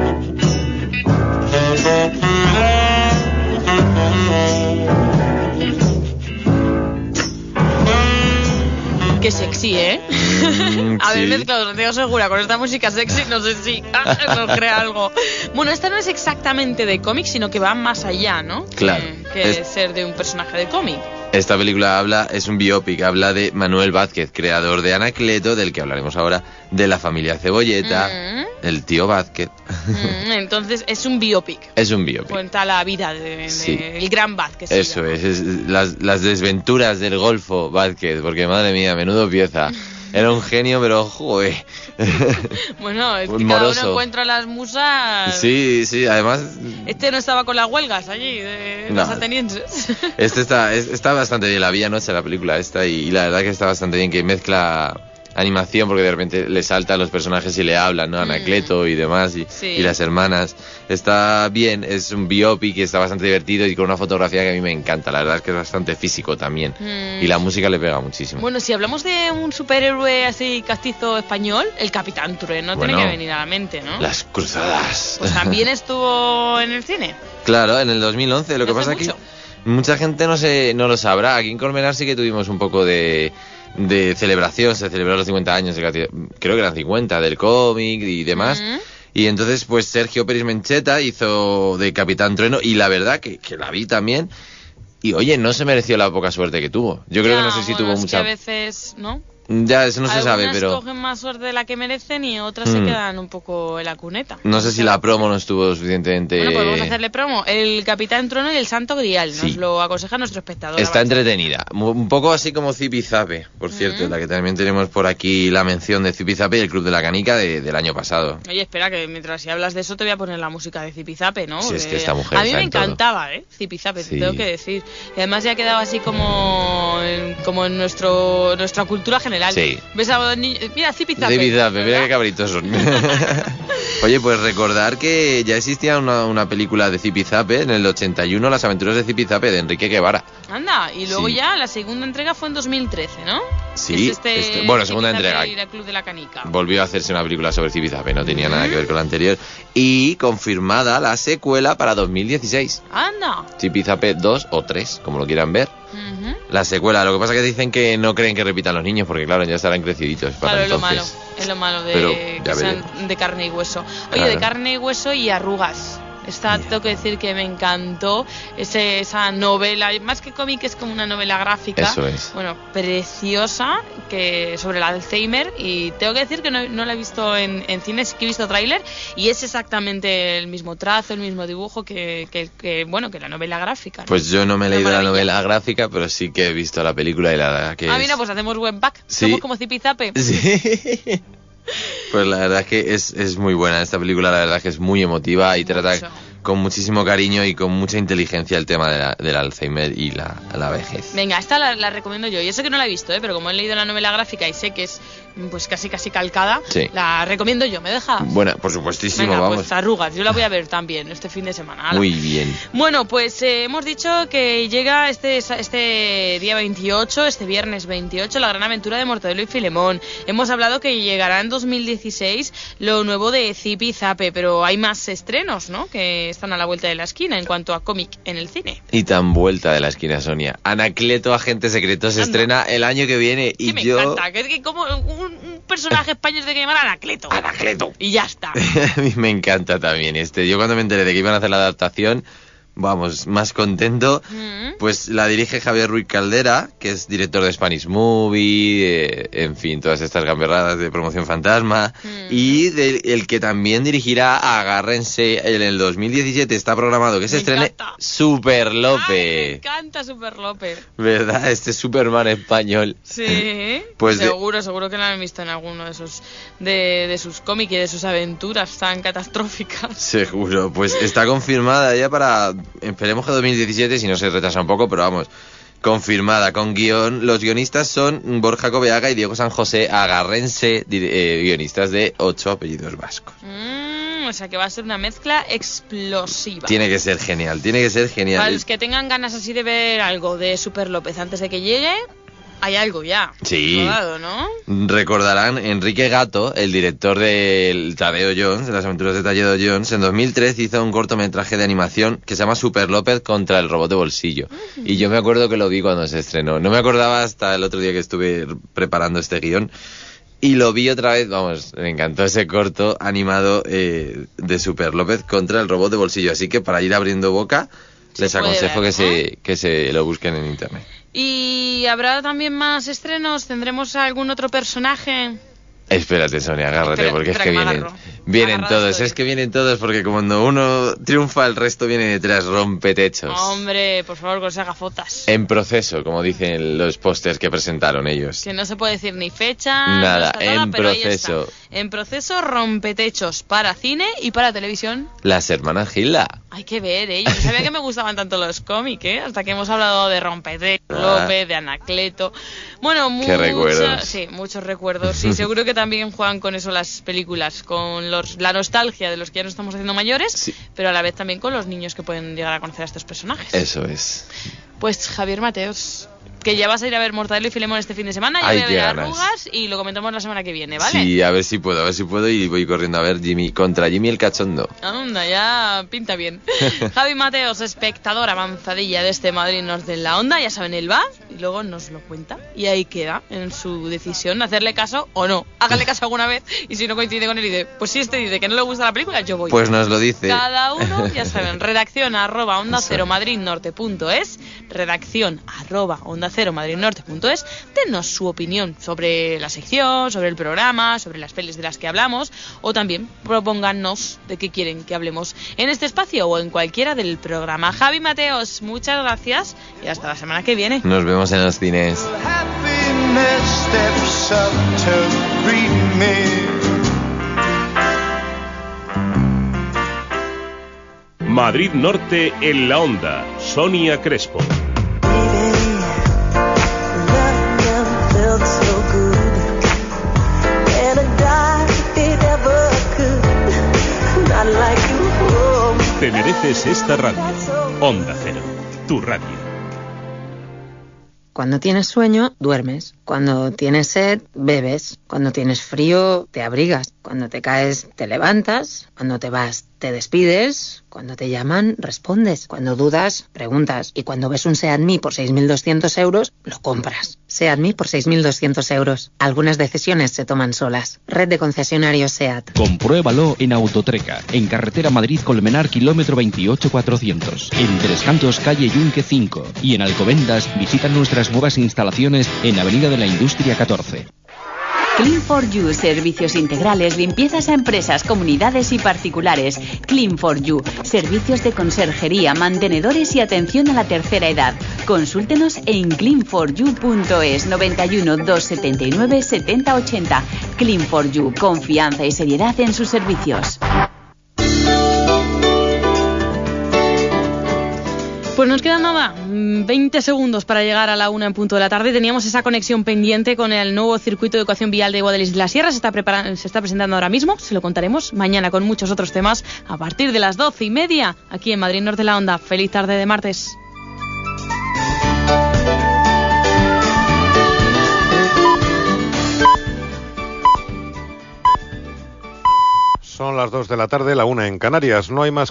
Qué sexy, ¿eh? a ver, sí. mezclado Santiago Segura con esta música sexy, no sé si ah, nos crea algo. Bueno, esta no es exactamente de cómic, sino que va más allá, ¿no? Claro. Que Es- ser de un personaje de cómic. Esta película habla, es un biopic, habla de Manuel Vázquez, creador de Anacleto, del que hablaremos ahora, de la familia Cebolleta, el tío Vázquez. Mm, Entonces es un biopic. es un biopic. Cuenta la vida del Sí. gran Vázquez. Eso es, es las, las desventuras del Golfo Vázquez, porque madre mía, menudo pieza. Era un genio, pero joder. Bueno, es que cada uno encuentra las musas. Sí, sí, además Este no estaba con las huelgas allí de No. los atenienses. Este está, es- está bastante bien, la vi anoche la película esta y, y la verdad que está bastante bien, que mezcla animación porque de repente le salta a los personajes y le hablan, ¿no? Anacleto y demás y, Sí. y las hermanas. Está bien, es un biopic y está bastante divertido y con una fotografía que a mí me encanta, la verdad es que es bastante físico también Mm. y la música le pega muchísimo. Bueno, si hablamos de un superhéroe así castizo español, el Capitán Trueno Bueno. tiene que venir a la mente, ¿no? Las cruzadas. Pues también estuvo en el cine. Claro, en el 2011. Lo que Hace pasa aquí, mucho. mucha gente no se, no lo sabrá. Aquí en Colmenar sí que tuvimos un poco de, de celebración. Se celebró los 50 años, creo que eran 50, del cómic y demás. Y entonces, pues Sergio Pérez Mencheta hizo de Capitán Trueno y la verdad que, que la vi también. Y oye, no se mereció la poca suerte que tuvo. Yo creo Ya, que no sé si bueno, tuvo que mucha. a veces, ¿no? Ya, eso no se sabe, Algunas pero. cogen más suerte de la que merecen y otras se Mm. quedan un poco en la cuneta. No sé si la promo no estuvo suficientemente. Bueno, vamos a hacerle promo. El Capitán Trono y el Santo Grial. Nos Sí. lo aconseja nuestro espectador. Está entretenida. Un poco así como Zipizape, por cierto, la que también tenemos por aquí la mención de Zipizape y el Club de la Canica de- del año pasado. Oye, espera, que mientras si hablas de eso te voy a poner la música de Zipizape, ¿no? Sí, es que esta mujer A mí me en todo. encantaba, ¿eh? Zipizape, te Sí. tengo que decir. Y además ya ha quedado así como como en nuestro, nuestra cultura general. El alto. Sí. Ves a los niños, mira, zipizape. Zipizape, mira qué cabritos son. Oye, pues recordar que ya existía una, una película de Zipizape en el 81, Las aventuras de Zipizape, de Enrique Guevara. Anda, y luego Sí. ya la segunda entrega fue en 2013, ¿no? Sí, Es este este- bueno, segunda entrega. y el Club de la Canica. Volvió a hacerse una película sobre Zipizape, no tenía nada que ver con la anterior. Y confirmada la secuela para 2016. Anda. Zipizape 2 o 3, como lo quieran ver. La secuela, lo que pasa es que dicen que no creen que repitan los niños, porque claro, ya estarán creciditos para Claro, es lo malo. entonces. Es lo malo de Pero que sean de carne y hueso. Oye, Claro. de carne y hueso y arrugas. Esta tengo que decir que me encantó ese, esa novela, más que cómic es como una novela gráfica. Eso es. Bueno, preciosa que sobre el Alzheimer y tengo que decir que no, no la he visto en, en cine, sí que he visto tráiler y es exactamente el mismo trazo, el mismo dibujo que, que, que, bueno que la novela gráfica. ¿no? Pues yo no me he leído la novela gráfica, pero sí que he visto la película y la que ah, es- mira, pues hacemos. Sí. Somos como zipizape. Sí. Pues la verdad es que es, es muy buena esta película, la verdad es que es muy emotiva y trata con muchísimo cariño y con mucha inteligencia el tema de la- del Alzheimer y la, la vejez. Venga, esta la, la recomiendo yo. Yo sé que no la he visto, ¿eh? pero como he leído la novela gráfica y sé que es pues casi casi calcada, Sí. la recomiendo yo. ¿Me deja? Buena, por supuestísimo, Venga, vamos. pues arrugas. Yo la voy a ver también este fin de semana. Muy bien. Bueno, pues eh, hemos dicho que llega este, este día 28, este viernes 28, la gran aventura de Mortadelo y Filemón. Hemos hablado que llegará en 2016 lo nuevo de Zipi Zape, pero hay más estrenos, ¿no? Que están a la vuelta de la esquina en cuanto a cómic en el cine. Y tan vuelta de la esquina, Sonia. Anacleto, agente secreto, se estrena el año que viene y me yo... encanta, que como un, un personaje español de que llamar Anacleto. Anacleto. Y ya está. a mí me encanta también este. Yo cuando me enteré de que iban a hacer la adaptación, vamos, más contento. Mm. Pues la dirige Javier Ruiz Caldera, que es director de Spanish Movie, eh, en fin, todas estas gamberradas de promoción fantasma. Mm. Y el que también dirigirá Agárrense en el 2017 está programado que se Me estrene encanta. Super Me López. encanta Super López. ¿Verdad? Este Superman español. Sí, Pues de- seguro, seguro que lo han visto en alguno de sus de, de sus cómics y de sus aventuras tan catastróficas. Seguro, pues está confirmada ya para, esperemos que 2017, si no se retrasa un poco, pero vamos, confirmada con guion. Los guionistas son Borja Coveaga y Diego San José Agarrense, eh, guionistas de ocho apellidos vascos. Mm, o sea que va a ser una mezcla explosiva. Tiene que ser genial, tiene que ser Para genial. los que tengan ganas así de ver algo de Super López antes de que llegue, hay algo ya. Sí. Recordarán Enrique Gato, el director del Tadeo Jones, de las aventuras de Tadeo Jones, en 2003 hizo un cortometraje de animación que se llama Super López contra el robot de bolsillo. Y yo me acuerdo que lo vi cuando se estrenó. No me acordaba hasta el otro día que estuve preparando este guion. Y lo vi otra vez, vamos, me encantó ese corto animado eh, de Super López contra el robot de bolsillo. Así que para ir abriendo boca, les aconsejo ver, que, se, que se lo busquen en internet. Y habrá también más estrenos. ¿Tendremos algún otro personaje? Espérate, Sonia, agárrate, Espera, porque es que que vienen. Vienen todos, es que vienen todos, porque cuando uno triunfa, el resto viene detrás, rompe techos. Hombre, por favor, con esas gafotas. En proceso, como dicen los pósters que presentaron ellos. Que no se puede decir ni fecha, Nada, no en ahí proceso. En proceso rompetechos para cine y para televisión. Las hermanas Gilda. Hay que ver, ¿eh? Yo no sabía que me gustaban tanto los cómics, ¿eh? Hasta que hemos hablado de Rompetechos, Ah. López, de Anacleto. Bueno, muchos, recuerdos. sí, muchos recuerdos. Sí, seguro que también juegan con eso las películas, con los, la nostalgia de los que ya no estamos haciendo mayores, pero a la vez también con los niños que pueden llegar a conocer a estos personajes. Eso es. Pues Javier Mateos, que ya vas a ir a ver Mortadelo y Filemón este fin de semana, yo Ay, voy a ver. Arrugas y lo comentamos la semana que viene, ¿vale? Sí, a ver si puedo, a ver si puedo y voy corriendo a ver Jimmy contra Jimmy el cachondo. Anda, ya pinta bien. Javi Mateos, espectador avanzadilla de este Madrid Norte en la Onda, ya saben, él va y luego nos lo cuenta. Y ahí queda en su decisión hacerle caso o no. Hágale caso alguna vez y si no coincide con él y dice, pues si este dice que no le gusta la película, yo voy. Pues nos lo dice. Cada uno, ya saben, redacción arroba onda cero madridnorte.es, redacción arroba onda cero madridnorte.es, denos su opinión sobre la sección, sobre el programa, sobre las pelis de las que hablamos, o también propónganos de qué quieren que hablemos en este espacio o en cualquiera del programa. Javi Mateos, muchas gracias y hasta la semana que viene. Nos vemos en los cines. Madrid Norte en la onda. Sonia Crespo. Te mereces esta radio. Onda Cero, tu radio. Cuando tienes sueño, duermes. Cuando tienes sed, bebes. Cuando tienes frío, te abrigas. Cuando te caes, te levantas. Cuando te vas, te despides. Cuando te llaman, respondes. Cuando dudas, preguntas. Y cuando ves un Seat Mii por 6.200 euros, lo compras. Seat Mii por 6.200 euros. Algunas decisiones se toman solas. Red de concesionarios Seat. Compruébalo en Autotreca, en carretera Madrid-Colmenar, kilómetro 28400. En Tres Cantos, calle Yunque 5. Y en Alcobendas, visita nuestras nuevas instalaciones en Avenida de la Industria 14. Clean for You, servicios integrales, limpiezas a empresas, comunidades y particulares. Clean for You, servicios de conserjería, mantenedores y atención a la tercera edad. Consúltenos en cleanforyou.es 91 279 7080. Clean for You, confianza y seriedad en sus servicios. Pues nos quedan nada, mm, 20 segundos para llegar a la una en punto de la tarde. Teníamos esa conexión pendiente con el nuevo circuito de educación vial de Guadalís de la Sierra. Se está, se está presentando ahora mismo. Se lo contaremos mañana con muchos otros temas a partir de las doce y media aquí en Madrid Norte la Onda. Feliz tarde de martes. Son las 2 de la tarde, la una en Canarias. No hay más